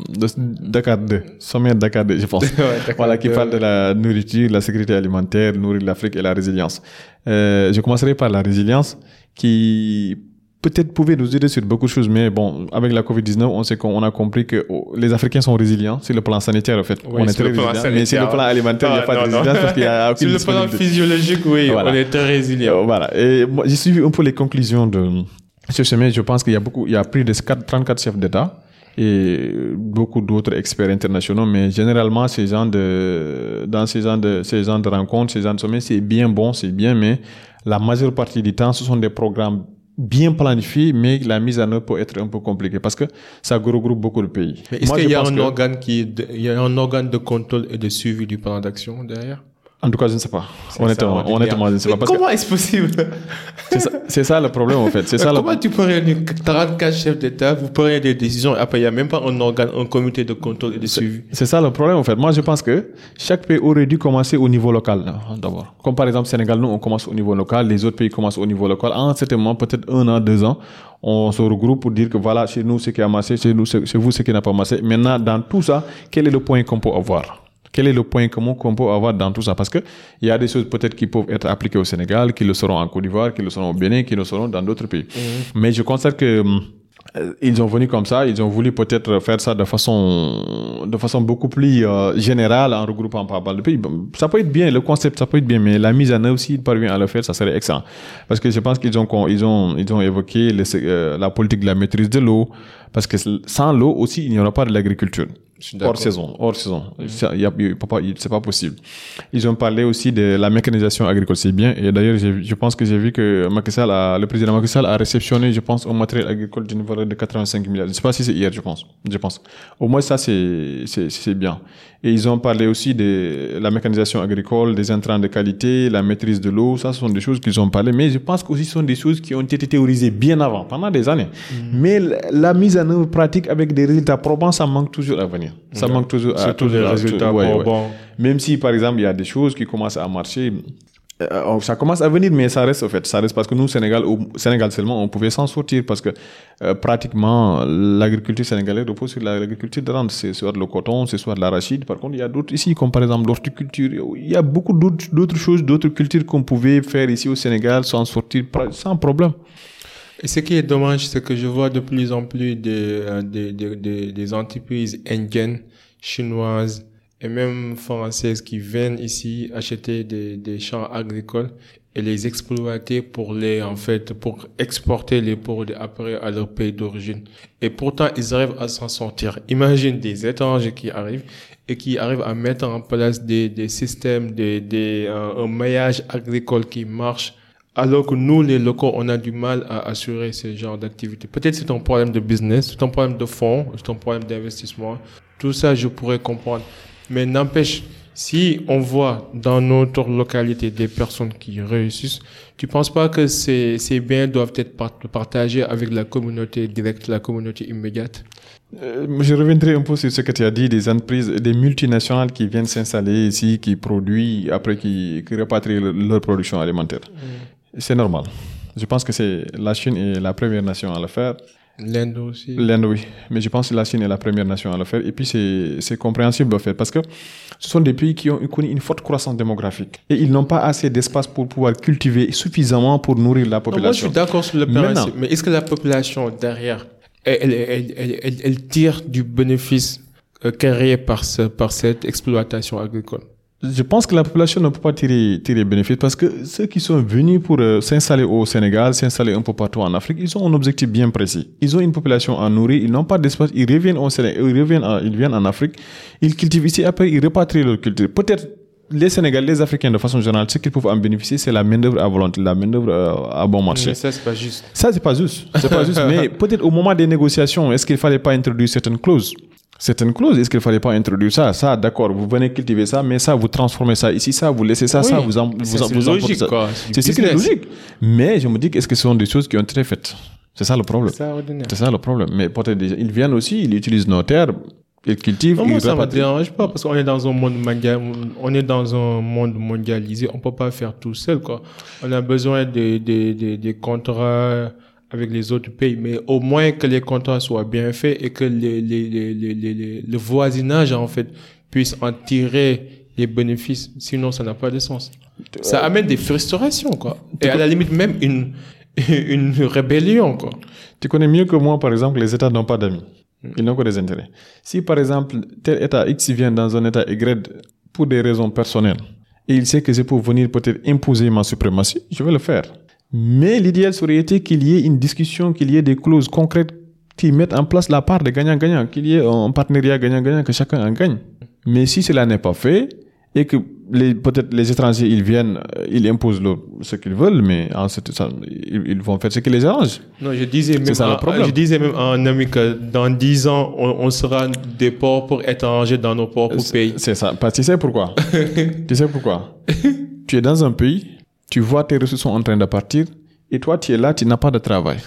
de, Dakar 2, sommet de Dakar 2, je pense. voilà, qui parle de la nourriture, la sécurité alimentaire, nourrir l'Afrique et la résilience. Euh, je commencerai par la résilience qui peut-être pouvait nous aider sur beaucoup de choses, mais bon, avec la Covid-19, on sait qu'on a compris que oh, les Africains sont résilients sur le plan sanitaire, en fait. on est très résilients, mais sur le plan alimentaire, il n'y a pas de résilience parce qu'il y a aucune Sur le plan physiologique, oui, on est très résilients. Euh, voilà. Et moi, j'ai suivi un peu les conclusions de ce sommet. Je pense qu'il y a beaucoup, il y a plus de 34 chefs d'État et beaucoup d'autres experts internationaux, mais généralement, ces gens de, dans ces gens de, ces gens de rencontres, ces gens de sommets, c'est bien bon, c'est bien, mais la majeure partie du temps, ce sont des programmes bien planifiés, mais la mise en œuvre peut être un peu compliquée parce que ça regroupe beaucoup de pays. Est-ce qu'il y a un organe qui, il y a un organe de contrôle et de suivi du plan d'action derrière? En tout cas, je ne sais pas. Honnêtement, honnêtement, je ne sais pas. Comment est-ce possible? C'est ça, le problème, en fait. Ça comment tu peux réunir 34 chefs d'État, vous prenez des décisions, après, il n'y a même pas un organe, un comité de contrôle et de suivi. C'est ça le problème, en fait. Moi, je pense que chaque pays aurait dû commencer au niveau local, d'abord. Comme par exemple, Sénégal, nous, on commence au niveau local, les autres pays commencent au niveau local. En un certain moment, peut-être un an, deux ans, on se regroupe pour dire que voilà, chez nous, ce qui a marché, chez, nous, chez vous, ce qui n'a pas marché. Maintenant, dans tout ça, quel est le point qu'on peut avoir? Quel est le point commun qu'on peut avoir dans tout ça? Parce qu'il y a des choses peut-être qui peuvent être appliquées au Sénégal, qui le seront en Côte d'Ivoire, qui le seront au Bénin, qui le seront dans d'autres pays. Mhm. Mais je constate que euh, ils ont venu comme ça, ils ont voulu peut-être faire ça de façon, de façon beaucoup plus euh, générale en regroupant pas mal de pays. Ça peut être bien, le concept, ça peut être bien, mais la mise en œuvre, s'ils parviennent à le faire, ça serait excellent. Parce que je pense qu'ils ont, ils ont, ils ont évoqué euh, la politique de la maîtrise de l'eau, parce que sans l'eau aussi, il n'y aura pas de l'agriculture. Hors saison, hors saison. Mm. C'est pas possible. Ils ont parlé aussi de la mécanisation agricole, c'est bien. Et d'ailleurs, je pense que j'ai vu que Macky Sall a, le président Macky Sall a réceptionné, je pense, un matériel agricole d'une valeur de 85 milliards. Je sais pas si c'est hier, je pense. Je pense. Au moins, ça, c'est, c'est bien. Et ils ont parlé aussi de la mécanisation agricole, des intrants de qualité, la maîtrise de l'eau. Ça, ce sont des choses qu'ils ont parlé. Mais je pense qu'aussi, ce sont des choses qui ont été théorisées bien avant, pendant des années. Mm. Mais la mise en œuvre pratique avec des résultats probants, ça manque toujours à venir. Ça manque toujours à, toujours, les résultats probants. Même si, par exemple, il y a des choses qui commencent à marcher, euh, oh, ça commence à venir, mais ça reste au fait. Ça reste parce que nous, Sénégal, au Sénégal seulement, on pouvait s'en sortir parce que euh, pratiquement l'agriculture sénégalaise repose sur l'agriculture de rente. C'est soit le coton, c'est soit l'arachide. Par contre, il y a d'autres ici, comme par exemple l'horticulture. Il y a beaucoup d'autres choses, d'autres cultures qu'on pouvait faire ici au Sénégal, s'en sortir sans problème. Et ce qui est dommage, c'est que je vois de plus en plus des, euh, des, des, des entreprises indiennes, chinoises, et même françaises qui viennent ici acheter des, des champs agricoles et les exploiter pour les, en fait, pour exporter les produits après à leur pays d'origine. Et pourtant, ils arrivent à s'en sortir. Imagine des étrangers qui arrivent et qui arrivent à mettre en place des, des systèmes, des, des, un maillage agricole qui marche alors que nous, les locaux, on a du mal à assurer ce genre d'activité. Peut-être c'est un problème de business, c'est un problème de fonds, c'est un problème d'investissement. Tout ça, je pourrais comprendre. Mais n'empêche, si on voit dans notre localité des personnes qui réussissent, tu penses pas que ces, ces biens doivent être partagés avec la communauté directe, la communauté immédiate? Euh, Je reviendrai un peu sur ce que tu as dit, des entreprises, des multinationales qui viennent s'installer ici, qui produisent, après qui, qui repatrient leur, production alimentaire. Mm. C'est normal. Je pense que c'est la Chine est la première nation à le faire. L'Inde aussi. L'Inde, oui. Mais je pense que la Chine est la première nation à le faire. Et puis, c'est compréhensible au fait. Parce que ce sont des pays qui ont connu une forte croissance démographique. Et ils n'ont pas assez d'espace pour pouvoir cultiver suffisamment pour nourrir la population. moi, je suis d'accord sur le principe. Mais est-ce que la population derrière, elle, elle, elle, elle tire du bénéfice euh, créé par, ce, par cette exploitation agricole? Je pense que la population ne peut pas tirer, tirer bénéfice parce que ceux qui sont venus pour euh, s'installer au Sénégal, s'installer un peu partout en Afrique, ils ont un objectif bien précis. Ils ont une population à nourrir, ils n'ont pas d'espace, ils reviennent au Sénégal, ils reviennent, ils viennent en Afrique, ils cultivent ici, après ils repatrient leur culture. Peut-être les Sénégalais, les Africains de façon générale, ce qu'ils peuvent en bénéficier, c'est la main-d'œuvre à volonté, la main-d'œuvre euh, à bon marché. Mais ça, c'est pas juste. Ça, c'est pas juste. C'est pas juste. Mais peut-être au moment des négociations, est-ce qu'il fallait pas introduire certaines clauses? C'est une clause. Est-ce qu'il fallait pas introduire ça? Ça, d'accord, vous venez cultiver ça, mais ça, vous transformez ça ici, ça, vous laissez ça, ça, vous en, vous, c'est logique, quoi. C'est ce qui est logique. Mais je me dis, est-ce que ce sont des choses qui ont été faites C'est ça le problème. C'est ça le problème. Mais peut-être ils viennent aussi, ils utilisent nos terres, ils cultivent. Non, moi, ça me dérange pas parce qu'on est dans un monde mondial, on est dans un monde mondialisé. On peut pas faire tout seul, quoi. On a besoin des, des, des, des contrats avec les autres pays, mais au moins que les contrats soient bien faits et que les, les, les, les, le voisinage, en fait, puisse en tirer les bénéfices. Sinon, ça n'a pas de sens. Ça amène des frustrations, quoi. Et à la limite, même une, une rébellion, quoi. Tu connais mieux que moi, par exemple, les États n'ont pas d'amis. Ils n'ont que des intérêts. Si, par exemple, tel État X vient dans un État Y pour des raisons personnelles, et il sait que c'est pour venir peut-être imposer ma suprématie, je vais le faire. Mais l'idéal serait été qu'il y ait une discussion, qu'il y ait des clauses concrètes qui mettent en place la part des gagnants-gagnants, qu'il y ait un partenariat gagnant-gagnant, que chacun en gagne. Mais si cela n'est pas fait, et que peut-être les étrangers, ils viennent, euh, ils imposent ce qu'ils veulent, mais en ce, ça, ils, vont faire ce qui les arrange. Non, je disais même, ça, je disais même à un ami que dans dix ans, on, sera des pauvres étrangers dans nos propres pays. C'est ça. Parce que tu sais pourquoi? tu sais pourquoi? tu es dans un pays, tu vois tes ressources sont en train de partir et toi tu es là, tu n'as pas de travail.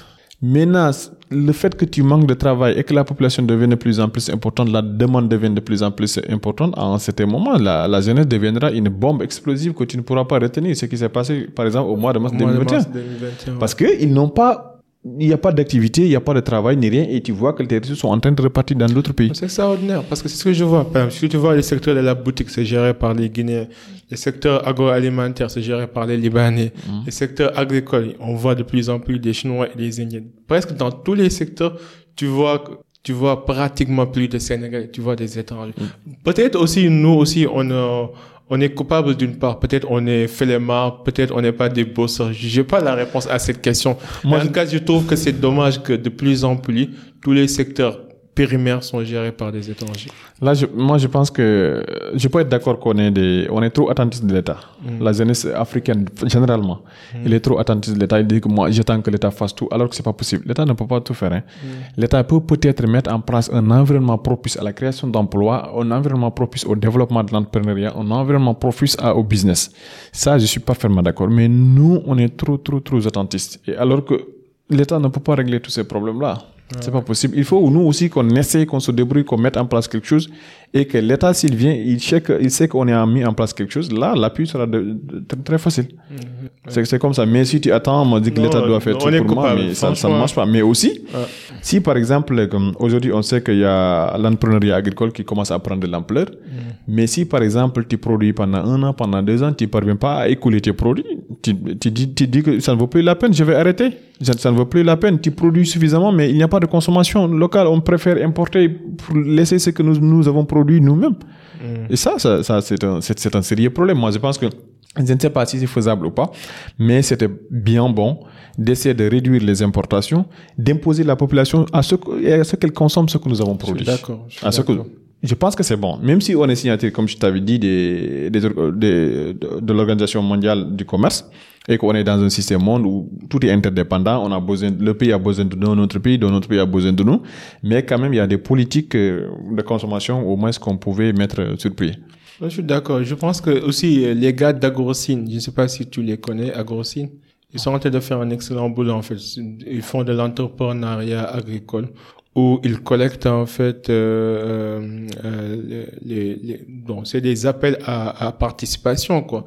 Maintenant, le fait que tu manques de travail et que la population devient de plus en plus importante, la demande devient de plus en plus importante, en certain moment, la, la jeunesse deviendra une bombe explosive que tu ne pourras pas retenir. Ce qui s'est passé, par exemple, au mois de mars, 2021. Parce qu'ils n'ont pas il n'y a pas d'activité, il n'y a pas de travail, ni rien, et tu vois que les ressources sont en train de repartir dans d'autres pays. C'est extraordinaire, parce que c'est ce que je vois. Si tu vois, le secteur de la boutique, c'est géré par les Guinéens. Le secteur agroalimentaire, c'est géré par les Libanais. Mm. Le secteur agricole, on voit de plus en plus des Chinois et des Indiens. Presque dans tous les secteurs, tu vois tu vois pratiquement plus de Sénégalais, tu vois des étrangers. Mm. Peut-être aussi, nous aussi, on a, on est coupable d'une part. Peut-être on est flemmard, peut-être on n'est pas des bosseurs. J'ai pas la réponse à cette question. Moi, en tout cas, je trouve que c'est dommage que de plus en plus, tous les secteurs périmères sont gérés par des étrangers. Là, je, moi, je pense que je peux être d'accord qu'on est des, on est trop attentiste de l'État. Mm. La jeunesse africaine, généralement, mm. elle est trop attentiste de l'État. Il dit que moi, j'attends que l'État fasse tout, alors que c'est pas possible. L'État ne peut pas tout faire. Hein. Mm. L'État peut peut-être mettre en place un environnement propice à la création d'emplois, un environnement propice au développement de l'entrepreneuriat, un environnement propice au business. Ça, je suis parfaitement d'accord. Mais nous, on est trop, trop, trop attentistes. Et alors que l'État ne peut pas régler tous ces problèmes-là. C'est pas possible. Il faut nous aussi qu'on essaye, qu'on se débrouille, qu'on mette en place quelque chose et que l'État, s'il vient, il sait, il sait qu'on a mis en place quelque chose. Là, l'appui sera de, très facile. Mhm. C'est comme ça. Mais si tu attends, on m'a dit que l'État doit faire tout pour moi, mais ça, ne marche pas. Mais aussi, si par exemple, aujourd'hui, on sait qu'il y a l'entrepreneuriat agricole qui commence à prendre de l'ampleur, mhm. mais si par exemple, tu produis pendant un an, pendant deux ans, tu ne parviens pas à écouler tes produits, tu, tu, dis, tu dis que ça ne vaut plus la peine, je vais arrêter. Ça, ne vaut plus la peine. Tu produis suffisamment, mais il n'y a pas de consommation locale. On préfère importer pour laisser ce que nous, nous avons produit nous-mêmes. Et ça, ça, ça c'est un, c'est, c'est un sérieux problème. Moi, je pense que je ne sais pas si c'est faisable ou pas, mais c'était bien bon d'essayer de réduire les importations, d'imposer la population à ce, que- à ce qu'elle consomme ce que nous avons produit. d'accord, je suis À ce que- je pense que c'est bon. Même si on est signataire, comme je t'avais dit, des, des- de, de l'Organisation mondiale du commerce et qu'on est dans un système monde où tout est interdépendant, on a besoin, le pays a besoin de nous, notre pays, notre pays a besoin de nous. Mais quand même, il y a des politiques euh, de consommation au moins qu'on pouvait mettre sur pied. Je suis d'accord. Je pense que aussi euh, les gars d'Agrocine, je ne sais pas si tu les connais, Agrocine, ils sont en train de faire un excellent boulot en fait. Ils font de l'entrepreneuriat agricole où ils collectent en fait euh, euh, euh, les, les, donc c'est des appels à, à participation quoi.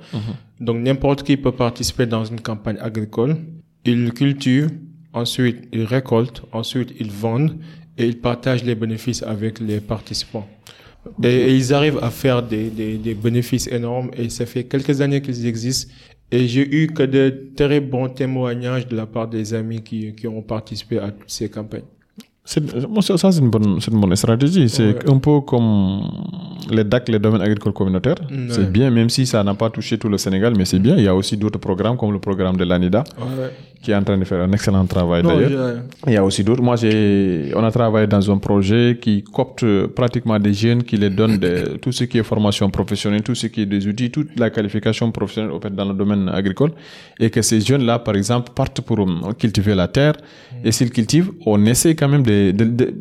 Donc n'importe qui peut participer dans une campagne agricole. Ils cultivent, ensuite ils récoltent, ensuite ils vendent et ils partagent les bénéfices avec les participants. Et, et ils arrivent à faire des, des, des bénéfices énormes et ça fait quelques années qu'ils existent. Et j'ai eu que de très bons témoignages de la part des amis qui, qui ont participé à toutes ces campagnes. Ça, ça, c'est une bonne, c'est une bonne stratégie. C'est Ouais. un peu comme les DAC, les domaines agricoles communautaires. Ouais. C'est bien, même si ça n'a pas touché tout le Sénégal, mais c'est bien. Il y a aussi d'autres programmes comme le programme de l'ANIDA Ouais. qui est en train de faire un excellent travail d'ailleurs. Il y a aussi d'autres. Moi, j'ai, on a travaillé dans un projet qui copte pratiquement des jeunes, qui les donne des- tout ce qui est formation professionnelle, tout ce qui est des outils, toute la qualification professionnelle dans le domaine agricole. Et que ces jeunes-là, par exemple, partent pour euh, cultiver la terre. Et s'ils cultivent, on essaie quand même de, de- de-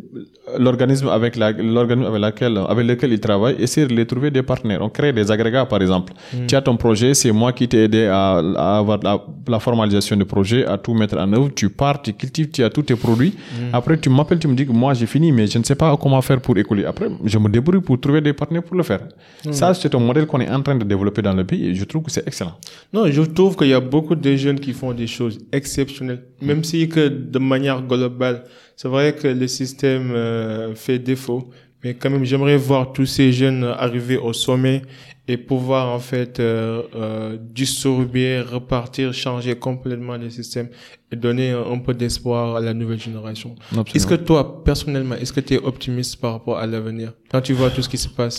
l'organisme avec la, l'organisme avec laquelle, avec lequel ils travaillent, essayer de les trouver des partenaires. On crée des agrégats, par exemple. Tu as ton projet, c'est moi qui t'ai aidé à, à avoir la, la formalisation du projet, à tout mettre en œuvre. Tu pars, tu cultives, tu as tous tes produits. Après, tu m'appelles, tu me dis que moi, j'ai fini, mais je ne sais pas comment faire pour écouler. Après, je me débrouille pour trouver des partenaires pour le faire. Ça, c'est un modèle qu'on est en train de développer dans le pays et je trouve que c'est excellent. Non, je trouve qu'il y a beaucoup de jeunes qui font des choses exceptionnelles, même si que de manière globale, c'est vrai que le système euh, fait défaut, mais quand même, j'aimerais voir tous ces jeunes arriver au sommet et pouvoir en fait euh, euh, distribuer, repartir, changer complètement le système et donner un, un peu d'espoir à la nouvelle génération. Est-ce que toi, personnellement, est-ce que tu es optimiste par rapport à l'avenir? Quand tu vois tout ce qui se passe?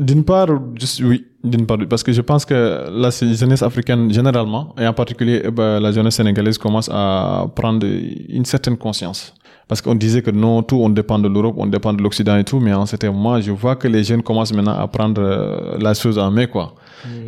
D'une part, suis- oui, d'une part, parce que je pense que la jeunesse africaine généralement, et en particulier eh ben, la jeunesse sénégalaise, commence à prendre une certaine conscience. Parce qu'on disait que non, tout, on dépend de l'Europe, on dépend de l'Occident et tout, mais en certain moment, je vois que les jeunes commencent maintenant à prendre euh, la chose en main, quoi.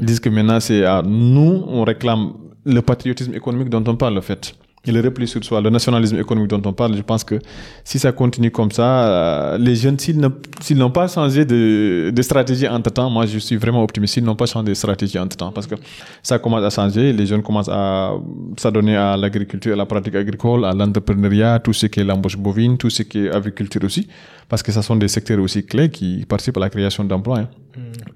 Ils disent que maintenant, c'est à nous, on réclame le patriotisme économique dont on parle, en fait. Et le repli sur soi, le nationalisme économique dont on parle, je pense que si ça continue comme ça, euh, les jeunes, s'ils n'ont pas changé de, de stratégie entre-temps, moi je suis vraiment optimiste, s'ils n'ont pas changé de stratégie entre-temps, parce que ça commence à changer, les jeunes commencent à s'adonner à l'agriculture, à la pratique agricole, à l'entrepreneuriat, tout ce qui est l'embauche bovine, tout ce qui est agriculture aussi, parce que ce sont des secteurs aussi clés qui participent à la création d'emplois. hein.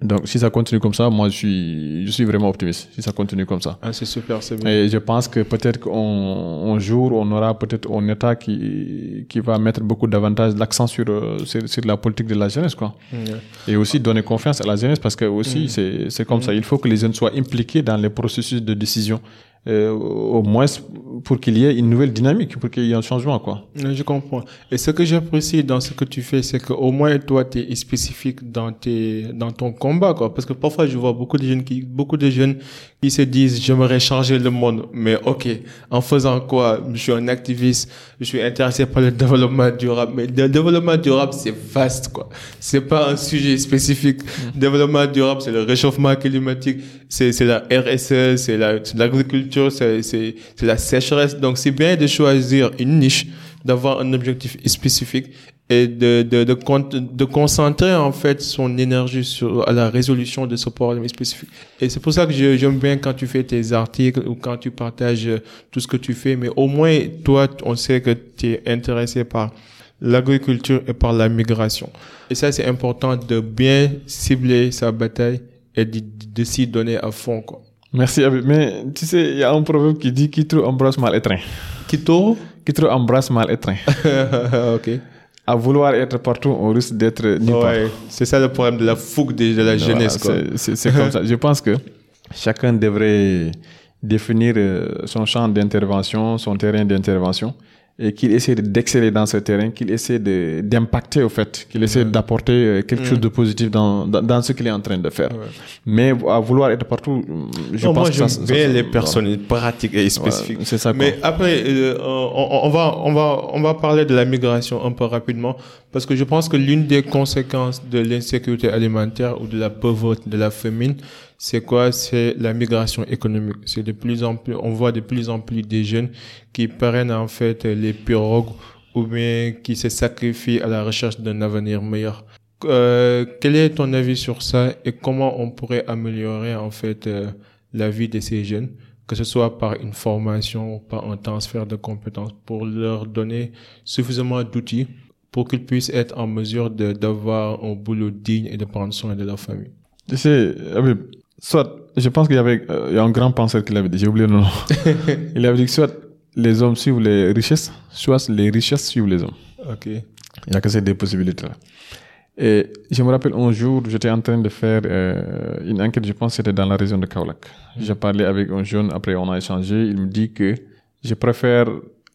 Donc si ça continue comme ça, moi je suis, je suis vraiment optimiste, si ça continue comme ça. ah, C'est super, c'est bien. Et je pense que peut-être qu'un un jour, on aura peut-être un État qui, qui va mettre beaucoup davantage l'accent sur, euh, sur, sur la politique de la jeunesse, quoi. Ouais. Et aussi donner confiance à la jeunesse parce que aussi, c'est, c'est comme ça. Il faut que les jeunes soient impliqués dans les processus de décision. Euh, au moins pour qu'il y ait une nouvelle dynamique, pour qu'il y ait un changement, quoi. Je comprends. Et ce que j'apprécie dans ce que tu fais, c'est qu'au moins toi, tu es spécifique dans tes, dans ton combat, quoi. Parce que parfois, je vois beaucoup de jeunes qui, beaucoup de jeunes qui se disent, j'aimerais changer le monde. Mais ok, en faisant quoi? Je suis un activiste, je suis intéressé par le développement durable. Mais le développement durable, c'est vaste, quoi. C'est pas un sujet spécifique. Développement durable, c'est le réchauffement climatique, c'est, c'est la RSE, c'est la, c'est l'agriculture, c'est, la sécheresse. Donc, c'est bien de choisir une niche, d'avoir un objectif spécifique et de, de, de, de concentrer en fait son énergie sur la résolution de ce problème spécifique. Et c'est pour ça que j'aime bien quand tu fais tes articles ou quand tu partages euh, tout ce que tu fais. Mais au moins, toi, on sait que tu es intéressé par l'agriculture et par la migration. Et ça, c'est important de bien cibler sa bataille et de, de s'y donner à fond, quoi. Merci, Habib. Mais tu sais, il y a un proverbe qui dit qui trop embrasse mal étreint. Kito? Qui trop embrasse mal étreint. ok. À vouloir être partout, on risque d'être nulle part. Ouais, c'est ça le problème de la fougue de, la jeunesse. Voilà, c'est comme ça. Je pense que chacun devrait définir euh, son champ d'intervention, son terrain d'intervention et qu'il essaie d'exceller dans ce terrain, qu'il essaie d'impacter au fait, qu'il essaie d'apporter euh, quelque chose de positif dans, dans, dans ce qu'il est en train de faire. Mais à vouloir être partout, je Non, pense moi, que ça- ça- bien ça- les voilà. personnes pratiques et spécifiques. C'est ça, quoi. Mais après, euh, on, on va, on va, on va parler de la migration un peu rapidement parce que je pense que l'une des conséquences de l'insécurité alimentaire ou de la pauvreté, de la famine, c'est quoi? C'est la migration économique. C'est de plus en plus, on voit de plus en plus des jeunes qui prennent en fait les pirogues ou bien qui se sacrifient à la recherche d'un avenir meilleur. Euh, quel est ton avis sur ça et comment on pourrait améliorer en fait euh, la vie de ces jeunes, que ce soit par une formation ou par un transfert de compétences, pour leur donner suffisamment d'outils pour qu'ils puissent être en mesure d'avoir un boulot digne et de prendre soin de leur famille? Tu sais, soit, je pense qu'il y avait euh, il y a un grand penseur qui l'avait dit, j'ai oublié le nom. il avait dit que soit les hommes suivent les richesses, soit les richesses suivent les hommes. Ok. Il n'y a que ces deux possibilités-là. Et je me rappelle un jour, j'étais en train de faire euh, une enquête, je pense que c'était dans la région de Kaolack. J'ai parlé avec un jeune, après on a échangé, il me dit que je préfère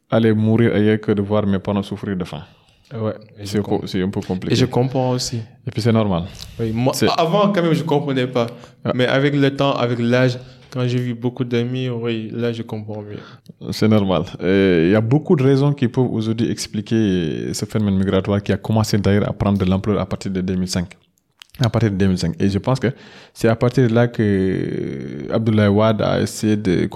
aller mourir ailleurs que de voir mes parents souffrir de faim. Ouais. C'est un peu compliqué. et je comprends aussi. Et puis c'est normal. Oui, moi, avant, quand même, je comprenais pas. Ah. Mais avec le temps, avec l'âge, quand j'ai vu beaucoup d'amis, oui, là, je comprends mieux. C'est normal. Il y a beaucoup de raisons qui peuvent aujourd'hui expliquer ce phénomène migratoire qui a commencé d'ailleurs à prendre de l'ampleur à partir de 2005. À partir de 2005. Et je pense que c'est à partir de là que Abdoulaye Wade a essayé de,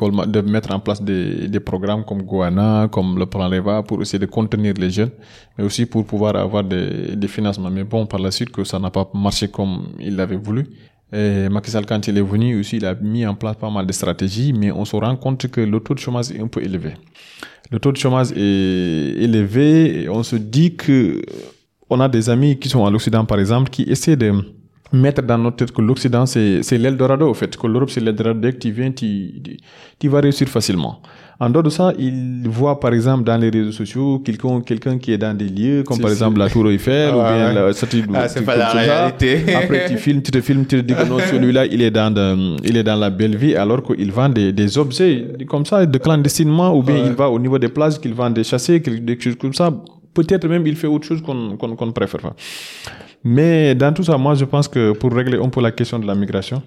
mettre en place des, programmes comme Goana, comme le plan Reva, pour essayer de contenir les jeunes, mais aussi pour pouvoir avoir des, des financements. Mais bon, par la suite, que ça n'a pas marché comme il l'avait voulu. Et Macky Sall, quand il est venu aussi, il a mis en place pas mal de stratégies, mais on se rend compte que le taux de chômage est un peu élevé. Le taux de chômage est élevé et on se dit que on a des amis qui sont à l'Occident, par exemple, qui essaient de mettre dans notre tête que l'Occident, c'est c'est l'Eldorado, au fait, que l'Europe, c'est l'Eldorado. Dès que tu viens, tu, tu, tu vas réussir facilement. En dehors de ça, ils voient, par exemple, dans les réseaux sociaux, quelqu'un quelqu'un qui est dans des lieux, comme par exemple la Tour Eiffel, ou bien ouais. la statue Ah, c'est pas la ça. réalité. Après, tu filmes, tu te filmes, tu te dis que non, celui-là, il est dans, de- il est dans la belle vie, alors qu'il vend des, des objets comme ça, de clandestinement, ou bien Ouais. il va au niveau des plages, qu'il vend des chassés, quelque- des choses comme ça. Peut-être même il fait autre chose qu'on ne préfère pas. Mais dans tout ça, moi, je pense que pour régler un peu la question de la migration,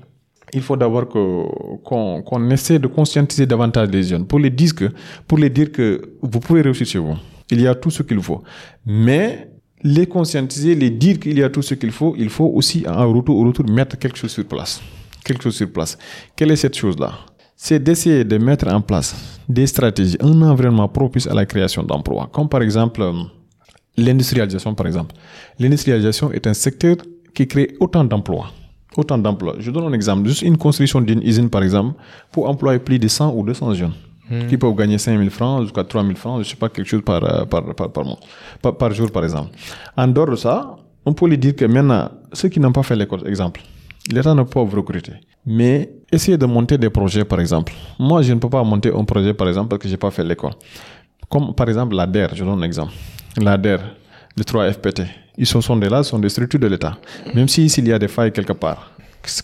il faut d'abord qu'on essaie de conscientiser davantage les jeunes pour les dire que pour les dire que vous pouvez réussir chez vous. Il y a tout ce qu'il faut. Mais les conscientiser, les dire qu'il y a tout ce qu'il faut, il faut aussi en retour, au retour mettre quelque chose sur place. Quelque chose sur place. Quelle est cette chose-là? C'est d'essayer de mettre en place des stratégies, un environnement propice à la création d'emplois. Comme par exemple euh, l'industrialisation, par exemple. L'industrialisation est un secteur qui crée autant d'emplois. Autant d'emplois. Je donne un exemple. Juste une construction d'une usine, par exemple, pour employer plus de 100 ou 200 jeunes qui peuvent gagner 5 000 francs jusqu'à 3 000 francs, je sais pas, quelque chose par, euh, par, par, par, mois, par, par jour, par exemple. En dehors de ça, on peut lui dire que maintenant, ceux qui n'ont pas fait l'école, exemple, l'État ne peut pas vous recruter. Mais essayez de monter des projets, par exemple. Moi, je ne peux pas monter un projet, par exemple, parce que j'ai pas fait l'école. Comme par exemple l'ADER, je donne un exemple. L'ADER, les 3 FPT, ils sont, sont des là, sont des structures de l'État. Même si s'il y a des failles quelque part,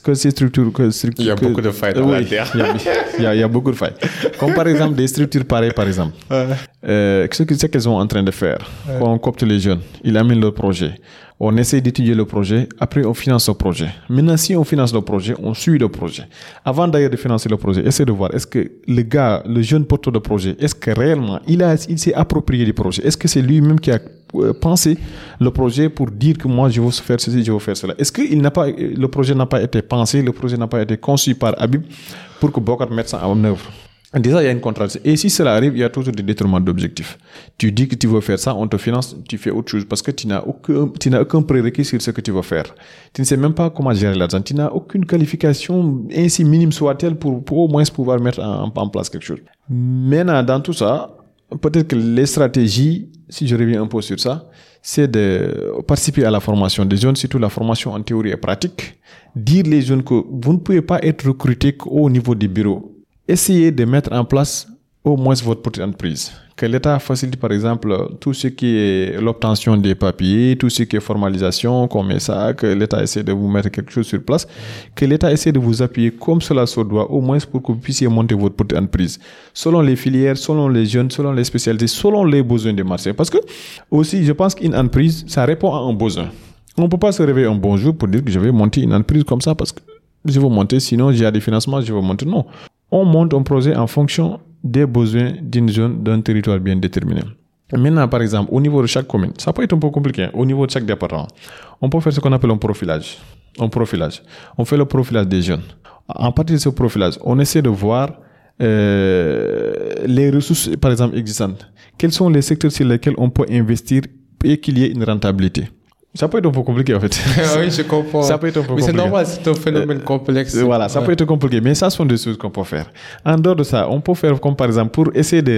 que ces structures, que structures Il y a que- beaucoup de failles dans Oui, l'ADER. il y a- il y, a, il y a beaucoup de failles. Comme par exemple des structures pareilles, par exemple. Euh, ce que- ce qu'elles sont en train de faire, on copte les jeunes, ils amènent leur projet, on essaie d'étudier le projet, après on finance le projet. Maintenant, si on finance le projet, on suit le projet. Avant d'ailleurs de financer le projet, essayez de voir, est-ce que le gars, le jeune porteur de projet, est-ce que réellement, il, a, il s'est approprié du projet? Est-ce que c'est lui-même qui a euh, pensé le projet pour dire que moi, je veux faire ceci, je veux faire cela? Est-ce que pas, le projet n'a pas été pensé, le projet n'a pas été conçu par Habib pour que Bokar mette ça en œuvre? Déjà, il y a une contradiction. Et si cela arrive, il y a toujours des détournements d'objectifs. Tu dis que tu veux faire ça, on te finance, tu fais autre chose parce que tu n'as aucun, tu n'as aucun prérequis sur ce que tu veux faire. Tu ne sais même pas comment gérer l'argent. Tu n'as aucune qualification, ainsi minime soit-elle, pour, pour au moins pouvoir mettre en, place quelque chose. Maintenant, dans tout ça, peut-être que les stratégies, si je reviens un peu sur ça, c'est de participer à la formation des jeunes, surtout la formation en théorie et pratique. Dire les jeunes que vous ne pouvez pas être recruté qu'au niveau des bureaux essayez de mettre en place au moins votre petite entreprise. que l'État facilite par exemple tout ce qui est l'obtention des papiers, tout ce qui est formalisation, comme ça, que l'État essaie de vous mettre quelque chose sur place, que l'État essaie de vous appuyer comme cela se doit, au moins pour que vous puissiez monter votre petite entreprise, selon les filières, selon les jeunes, selon les spécialités, selon les besoins des marchés. Parce que aussi, je pense qu'une entreprise, ça répond à un besoin. On ne peut pas se réveiller un bon jour pour dire que je vais monter une entreprise comme ça parce que je veux monter, sinon j'ai des financements, je veux monter. Non. On monte un projet en fonction des besoins d'une zone, d'un territoire bien déterminé. Maintenant, par exemple, au niveau de chaque commune, ça peut être un peu compliqué. Au niveau de chaque département, on peut faire ce qu'on appelle un profilage. Un profilage. On fait le profilage des jeunes. En partir de ce profilage, on essaie de voir euh, les ressources, par exemple, existantes. Quels sont les secteurs sur lesquels on peut investir et qu'il y ait une rentabilité? Ça peut être un peu compliqué en fait. oui, je comprends. Ça peut être un peu Mais compliqué. c'est normal, c'est un phénomène complexe. Euh, Voilà, ça Ouais. peut être compliqué, mais ça sont des choses qu'on peut faire. En dehors de ça, on peut faire comme par exemple pour essayer de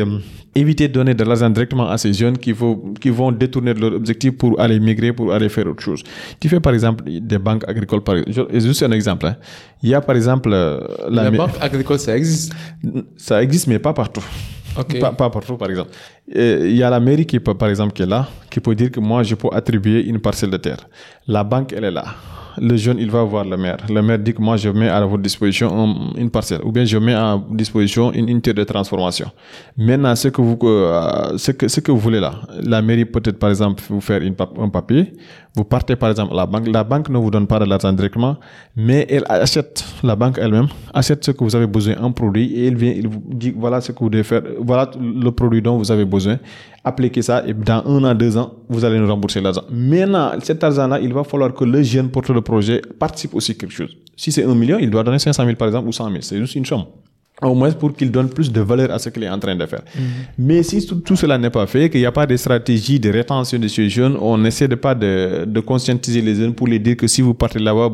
euh, de donner de l'argent directement à ces jeunes qui, vont qui vont détourner de leur objectif pour aller migrer, pour aller faire autre chose. Tu fais par exemple des banques agricoles, par je- juste un exemple. hein. Il y a par exemple euh, La mi- banque agricole, ça existe. ça existe, mais pas partout. Pas, pas partout, par exemple. Euh, Il y a la mairie qui peut, par exemple, qui est là, qui peut dire que moi, je peux attribuer une parcelle de terre. La banque, elle est là. Le jeune, il va voir le maire. Le maire dit que moi, je mets à votre disposition un- une parcelle. Ou bien je mets à disposition une unité de transformation. Maintenant, ce que vous, euh, ce que, ce que vous voulez là, la mairie peut-être, par exemple, vous faire un papier. Vous partez, par exemple, à la banque. La banque ne vous donne pas de l'argent directement, mais elle achète, la banque elle-même, achète ce que vous avez besoin en produit et elle vient, vous dit, voilà ce que vous devez faire, voilà le produit dont vous avez besoin. Appliquez ça et dans un an, deux ans, vous allez nous rembourser l'argent. Maintenant, cet argent-là, il va falloir que le jeune porteur de projet participe aussi quelque chose. Si c'est un million, il doit donner 500 000 par exemple ou 100 000. C'est juste une somme au moins pour qu'il donne plus de valeur à ce qu'il est en train de faire. Mais si tout, tout cela n'est pas fait, qu'il n'y a pas de stratégie de rétention de ces jeunes, on essaie de pas de, de conscientiser les jeunes pour les dire que si vous partez là-bas,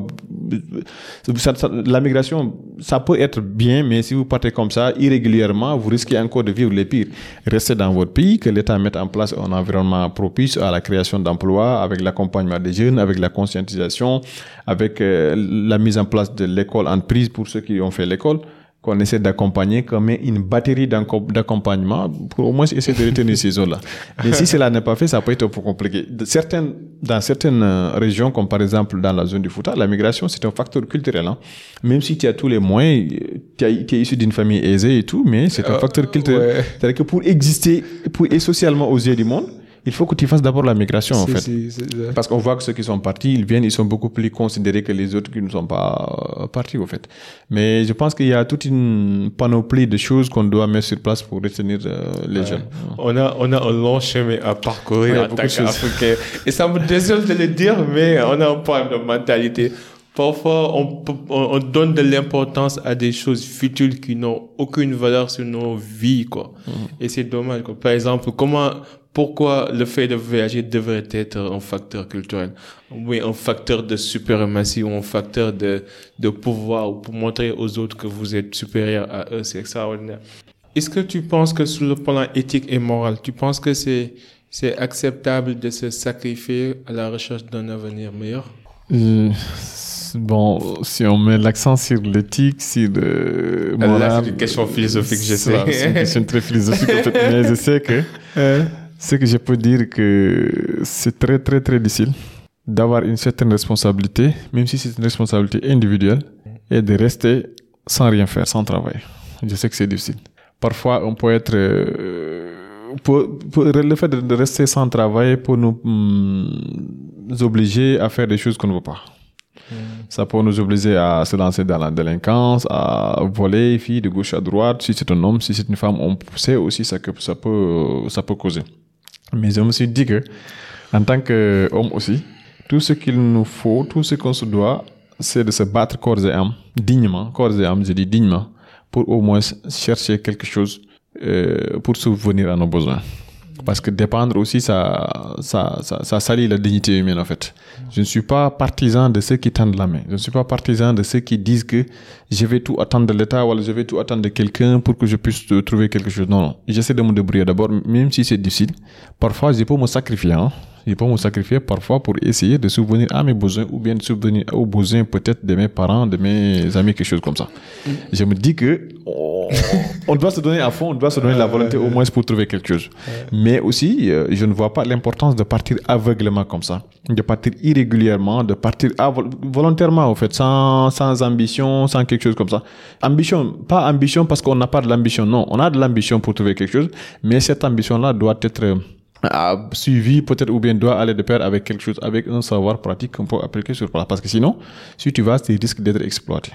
la migration, ça peut être bien, mais si vous partez comme ça, irrégulièrement, vous risquez encore de vivre les pires. Restez dans votre pays, que l'État mette en place un environnement propice à la création d'emplois, avec l'accompagnement des jeunes, avec la conscientisation, avec euh, la mise en place de l'école en prise pour ceux qui ont fait l'école qu'on essaie d'accompagner, qu'on met une batterie d'accom- d'accompagnement pour au moins essayer de retenir ces zones-là. Mais si cela n'est pas fait, ça peut être un peu compliqué. Certaines, dans certaines euh, régions, comme par exemple dans la zone du Fouta, la migration, c'est un facteur culturel. hein. Même si tu as tous les moyens, tu, as- tu es issu d'une famille aisée et tout, mais c'est un Euh, facteur culturel. ouais. C'est-à-dire que pour exister pour, et socialement aux yeux du monde, il faut que tu fasses d'abord la migration, en fait. Parce qu'on voit que ceux qui sont partis, ils viennent, ils sont beaucoup plus considérés que les autres qui ne sont pas euh, partis, au fait. Mais je pense qu'il y a toute une panoplie de choses qu'on doit mettre sur place pour retenir euh, les jeunes. On a, on a un long chemin à parcourir Ouais, en beaucoup tant de choses. qu'Africain. Et ça me désole de le dire, mais on a un problème de mentalité. Parfois, on, on, on donne de l'importance à des choses futiles qui n'ont aucune valeur sur nos vies, quoi. Et c'est dommage, quoi. Par exemple, comment, pourquoi le fait de voyager devrait être un facteur culturel? Oui, un facteur de suprématie ou un facteur de, de pouvoir ou pour montrer aux autres que vous êtes supérieur à eux. C'est extraordinaire. Est-ce que tu penses que sur le plan éthique et moral, tu penses que c'est c'est acceptable de se sacrifier à la recherche d'un avenir meilleur? Euh, bon, si on met l'accent sur l'éthique, sur le Là, moral... c'est une question philosophique, je c'est- sais. C'est une question très philosophique, en fait. Mais je sais que... Ce que je peux dire que c'est très très très difficile d'avoir une certaine responsabilité, même si c'est une responsabilité individuelle, et de rester sans rien faire, sans travail. Je sais que c'est difficile. Parfois, on peut être... euh, pour, pour- le fait de, rester sans travail pour nous hum, obliger à faire des choses qu'on ne veut pas. Ça peut nous obliger à se lancer dans la délinquance, à voler filles de gauche à droite. Si c'est un homme, si c'est une femme, on sait aussi ça que ça peut, ça peut causer. Mais je me suis dit que, en tant qu'homme aussi, tout ce qu'il nous faut, tout ce qu'on se doit, c'est de se battre corps et âme, dignement, corps et âme, je dis dignement, pour au moins chercher quelque chose euh, pour subvenir à nos besoins. Parce que dépendre aussi, ça, ça, ça, salit la dignité humaine, en fait. Je ne suis pas partisan de ceux qui tendent la main. Je ne suis pas partisan de ceux qui disent que je vais tout attendre de l'État ou je vais tout attendre de quelqu'un pour que je puisse trouver quelque chose. Non, non. J'essaie de me débrouiller d'abord, même si c'est difficile. Parfois, je peux me sacrifier. Hein. Je peux me sacrifier parfois pour essayer de subvenir à mes besoins ou bien de subvenir aux besoins peut-être de mes parents, de mes amis, quelque chose comme ça. Je me dis que on, doit se donner à fond, on doit se donner la volonté au moins pour trouver quelque chose. Mais aussi, euh, je ne vois pas l'importance de partir aveuglément comme ça, de partir irrégulièrement, de partir volontairement au fait, sans, sans ambition, sans quelque chose comme ça. Ambition, pas ambition parce qu'on n'a pas de l'ambition, non, on a de l'ambition pour trouver quelque chose, mais cette ambition-là doit être euh, suivie peut-être ou bien doit aller de pair avec quelque chose, avec un savoir pratique qu'on peut appliquer sur place. Parce que sinon, si tu vas, tu risques d'être exploité.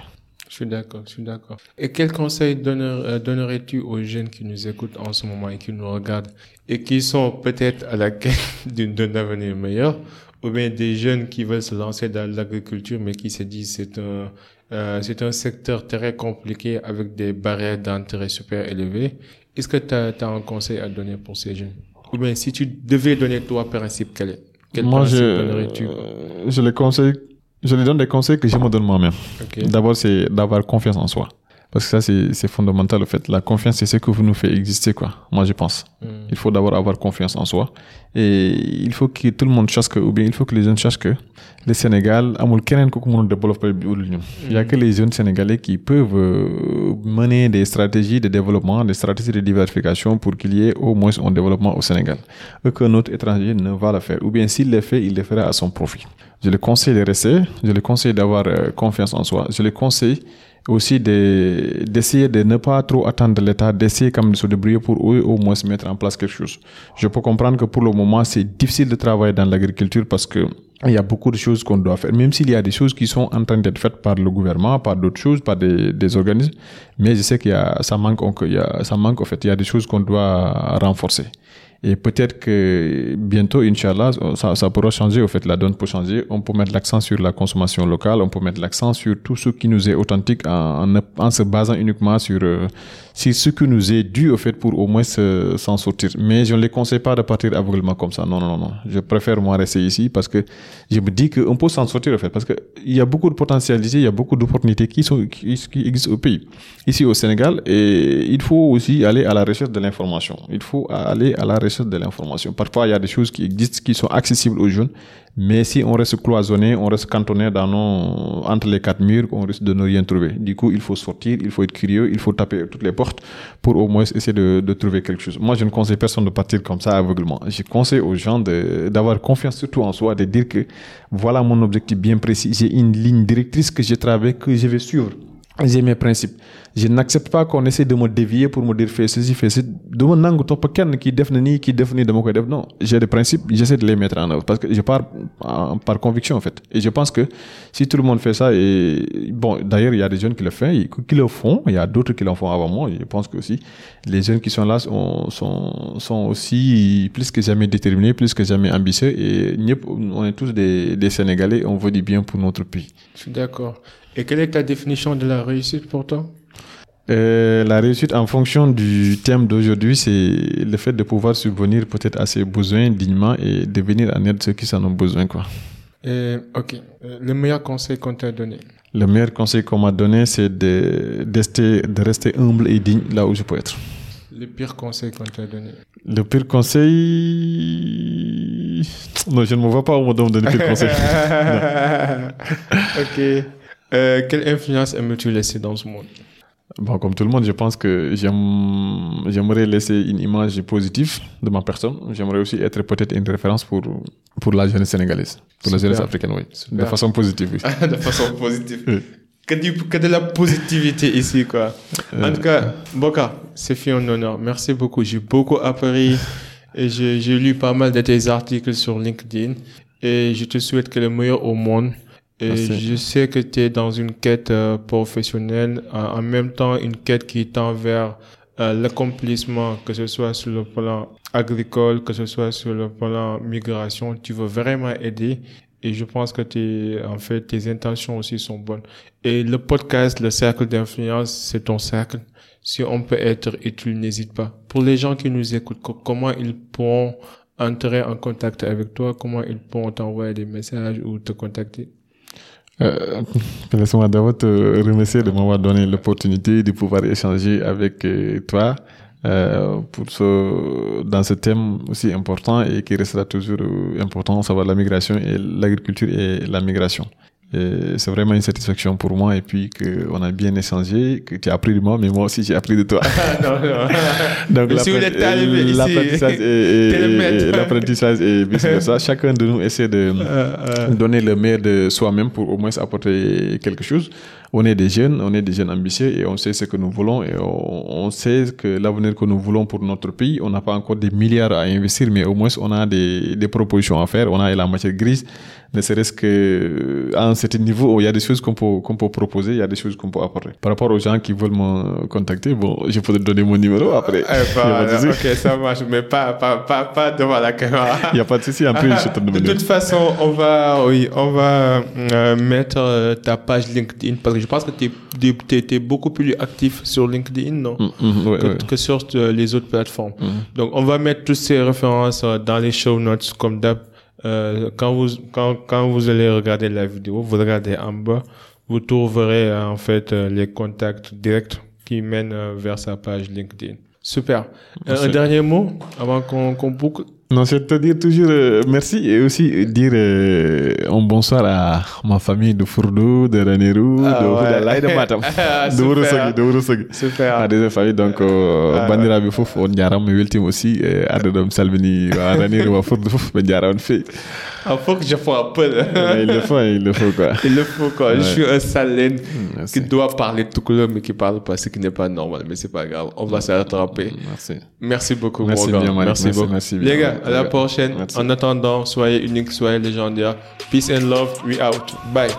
Je suis d'accord, je suis d'accord. Et quel conseil euh, donnerais-tu aux jeunes qui nous écoutent en ce moment et qui nous regardent et qui sont peut-être à la quête d'un avenir meilleur ou bien des jeunes qui veulent se lancer dans l'agriculture mais qui se disent c'est un euh, c'est un secteur très compliqué avec des barrières d'entrée super élevées. Est-ce que tu as, un conseil à donner pour ces jeunes? Ou bien si tu devais donner toi principe, quel est Quel Moi, je, donnerais-tu? Je les conseille, je les donne des conseils que je me donne moi-même. D'abord, c'est d'avoir confiance en soi. Parce que ça, c'est fondamental, le fait. La confiance, c'est ce que vous nous fait exister, quoi. Moi, je pense. Hmm. Il faut d'abord avoir confiance en soi. Et il faut que tout le monde sache que, ou bien il faut que les jeunes sachent que le Sénégal, Il y a que les jeunes sénégalais qui peuvent euh, mener des stratégies de développement, des stratégies de diversification pour qu'il y ait au moins un développement au Sénégal. Aucun autre étranger ne va le faire. Ou bien s'il le fait, il le fera à son profit. Je le conseille de rester. Je le conseille d'avoir euh, confiance en soi. Je le conseille aussi d'essayer de, ne pas trop attendre l'État, d'essayer comme de se débrouiller pour eux au moins se mettre en place quelque chose. Je peux comprendre que pour le moment, c'est difficile de travailler dans l'agriculture parce que il y a beaucoup de choses qu'on doit faire, même s'il y a des choses qui sont en train d'être faites par le gouvernement, par d'autres choses, par des, des organismes, mais je sais qu'il y a, ça manque, il y a, ça manque, en fait, il y a des choses qu'on doit renforcer. Et peut-être que bientôt, Inch'Allah, ça, ça pourra changer, au fait, la donne peut changer. On peut mettre l'accent sur la consommation locale, on peut mettre l'accent sur tout ce qui nous est authentique en, se basant uniquement sur, euh, ce qui nous est dû, au fait, pour au moins s'en sortir. Mais je ne les conseille pas de partir aveuglement comme ça. Non, non, non. Je préfère, moi, rester ici parce que je me dis qu'on peut s'en sortir, au fait, parce qu'il y a beaucoup de potentialités, il y a beaucoup d'opportunités qui, sont, qui existent au pays, ici au Sénégal, et il faut aussi aller à la recherche de l'information. Il faut aller à la recherche de l'information. Parfois, il y a des choses qui existent, qui sont accessibles aux jeunes, mais si on reste cloisonné, on reste cantonné dans entre les quatre murs, on risque de ne rien trouver. Du coup, il faut sortir, il faut être curieux, il faut taper toutes les portes pour au moins essayer de, de trouver quelque chose. Moi, je ne conseille personne de partir comme ça aveuglement. Je conseille aux gens d'avoir confiance surtout en soi, de dire que voilà mon objectif bien précis. J'ai une ligne directrice que je travaille, que je vais suivre. J'ai mes principes. Je n'accepte pas qu'on essaie de me dévier pour me dire fais ceci, fais ceci. De mon angle, top quelqu'un qui définit, qui définit de mon côté. Non, j'ai des principes, j'essaie de les mettre en œuvre parce que je pars par conviction en fait. Et je pense que si tout le monde fait ça, et bon, d'ailleurs, il y a des jeunes qui le font, qui le font, il y a d'autres qui l'en font avant moi. je pense que aussi les jeunes qui sont là sont, aussi plus que jamais déterminés, plus que jamais ambitieux. Et on est tous des Sénégalais, on veut du bien pour notre pays. Je suis d'accord. Et quelle est ta définition de la réussite pour toi? Euh, la réussite en fonction du thème d'aujourd'hui, c'est le fait de pouvoir subvenir peut-être à ses besoins dignement et de venir en aide ceux qui en ont besoin. Quoi. Euh, ok. Le meilleur conseil qu'on t'a donné? Le meilleur conseil qu'on m'a donné, c'est de, de, rester humble et digne là où je peux être. Le pire conseil qu'on t'a donné? Le pire conseil... Non, je ne me vois pas où on me donne le pire conseil. ok. Euh, quelle influence aimes-tu laisser dans ce monde? Bon, comme tout le monde, je pense que j'aimerais laisser une image positive de ma personne. J'aimerais aussi être peut-être une référence pour, pour la jeunesse sénégalaise, pour la jeunesse africaine, oui. De façon positive, oui. de façon positive. Que, que, de la positivité ici, quoi. En tout cas, Boka, c'est fait un honneur. Merci beaucoup. J'ai beaucoup appris et j'ai lu pas mal de tes articles sur LinkedIn et je te souhaite que le meilleur au monde. Et je sais que tu es dans une quête euh, professionnelle, en même temps une quête qui tend vers euh, l'accomplissement, que ce soit sur le plan agricole, que ce soit sur le plan migration. Tu veux vraiment aider. Et je pense que tes, en fait, tes intentions aussi sont bonnes. Et le podcast, le cercle d'influence, c'est ton cercle. Si on peut être utile, n'hésite pas. Pour les gens qui nous écoutent, comment ils pourront entrer en contact avec toi, comment ils pourront t'envoyer des messages ou te contacter? Euh, Laisse-moi d'abord te remercier de m'avoir donné l'opportunité de pouvoir échanger avec euh, toi euh, pour ce, dans ce thème aussi important et qui restera toujours important, savoir la migration et l'agriculture et la migration. C'est vraiment une satisfaction pour moi et puis qu'on a bien échangé, que tu as appris de moi, mais moi aussi j'ai appris de toi. non, non. Donc l'apprentissage et, l'apprentissage et vice versa. Chacun de nous essaie de euh, euh. donner le meilleur de soi-même pour au moins apporter quelque chose on est des jeunes, on est des jeunes ambitieux et on sait ce que nous voulons et on, sait que l'avenir que nous voulons pour notre pays, on n'a pas encore des milliards à investir, mais au moins on a des, des propositions à faire, on a la matière grise, ne serait-ce que à un certain niveau, il y a des choses qu'on peut, qu'on peut proposer, il y a des choses qu'on peut apporter. Par rapport aux gens qui veulent me contacter, bon, je peux te donner mon numéro après. Eh ben, ok, ça marche, mais pas, pas, pas, pas devant la caméra. Il n'y a pas de souci, en plus, je te De toute façon, on va, oui, on va euh, mettre euh, ta page LinkedIn parce je pense que tu es, beaucoup plus actif sur LinkedIn, non? Mm, mm, que, sur euh, les autres plateformes. Mm. Donc, on va mettre toutes ces références euh, dans les show notes, comme d'hab. Euh, quand, vous, quand, quand vous allez regarder la vidéo, vous regardez en bas, vous trouverez en fait les contacts directs qui mènent vers sa page LinkedIn. Super. un dernier mot avant qu'on qu boucle? Non, c'est te dire toujours euh, merci et aussi dire euh, un bonsoir à ma famille de Fourdo, de Ranérou, ah, de Houdala et de Matam. de Wurusogi, de Wurusogi. Super. À des familles, donc, euh, ah, bandira bi fof on jaram weltim aussi adda dom salmini wa Ranérou wa Fourdo fof be jaram Il faut que je fasse un peu. il le faut, il le faut quoi. Il le faut quoi. Ouais. Je suis un salène mm, qui doit parler tout couleur mais qui parle pas, ce qui n'est pas normal, mais c'est pas grave. On va se rattraper. Merci. Merci beaucoup, merci Morgan. Bien, merci, merci beaucoup. Merci bien. Les gars, à la prochaine. En attendant, soyez unique, soyez légendaire. Peace and love. We out. Bye.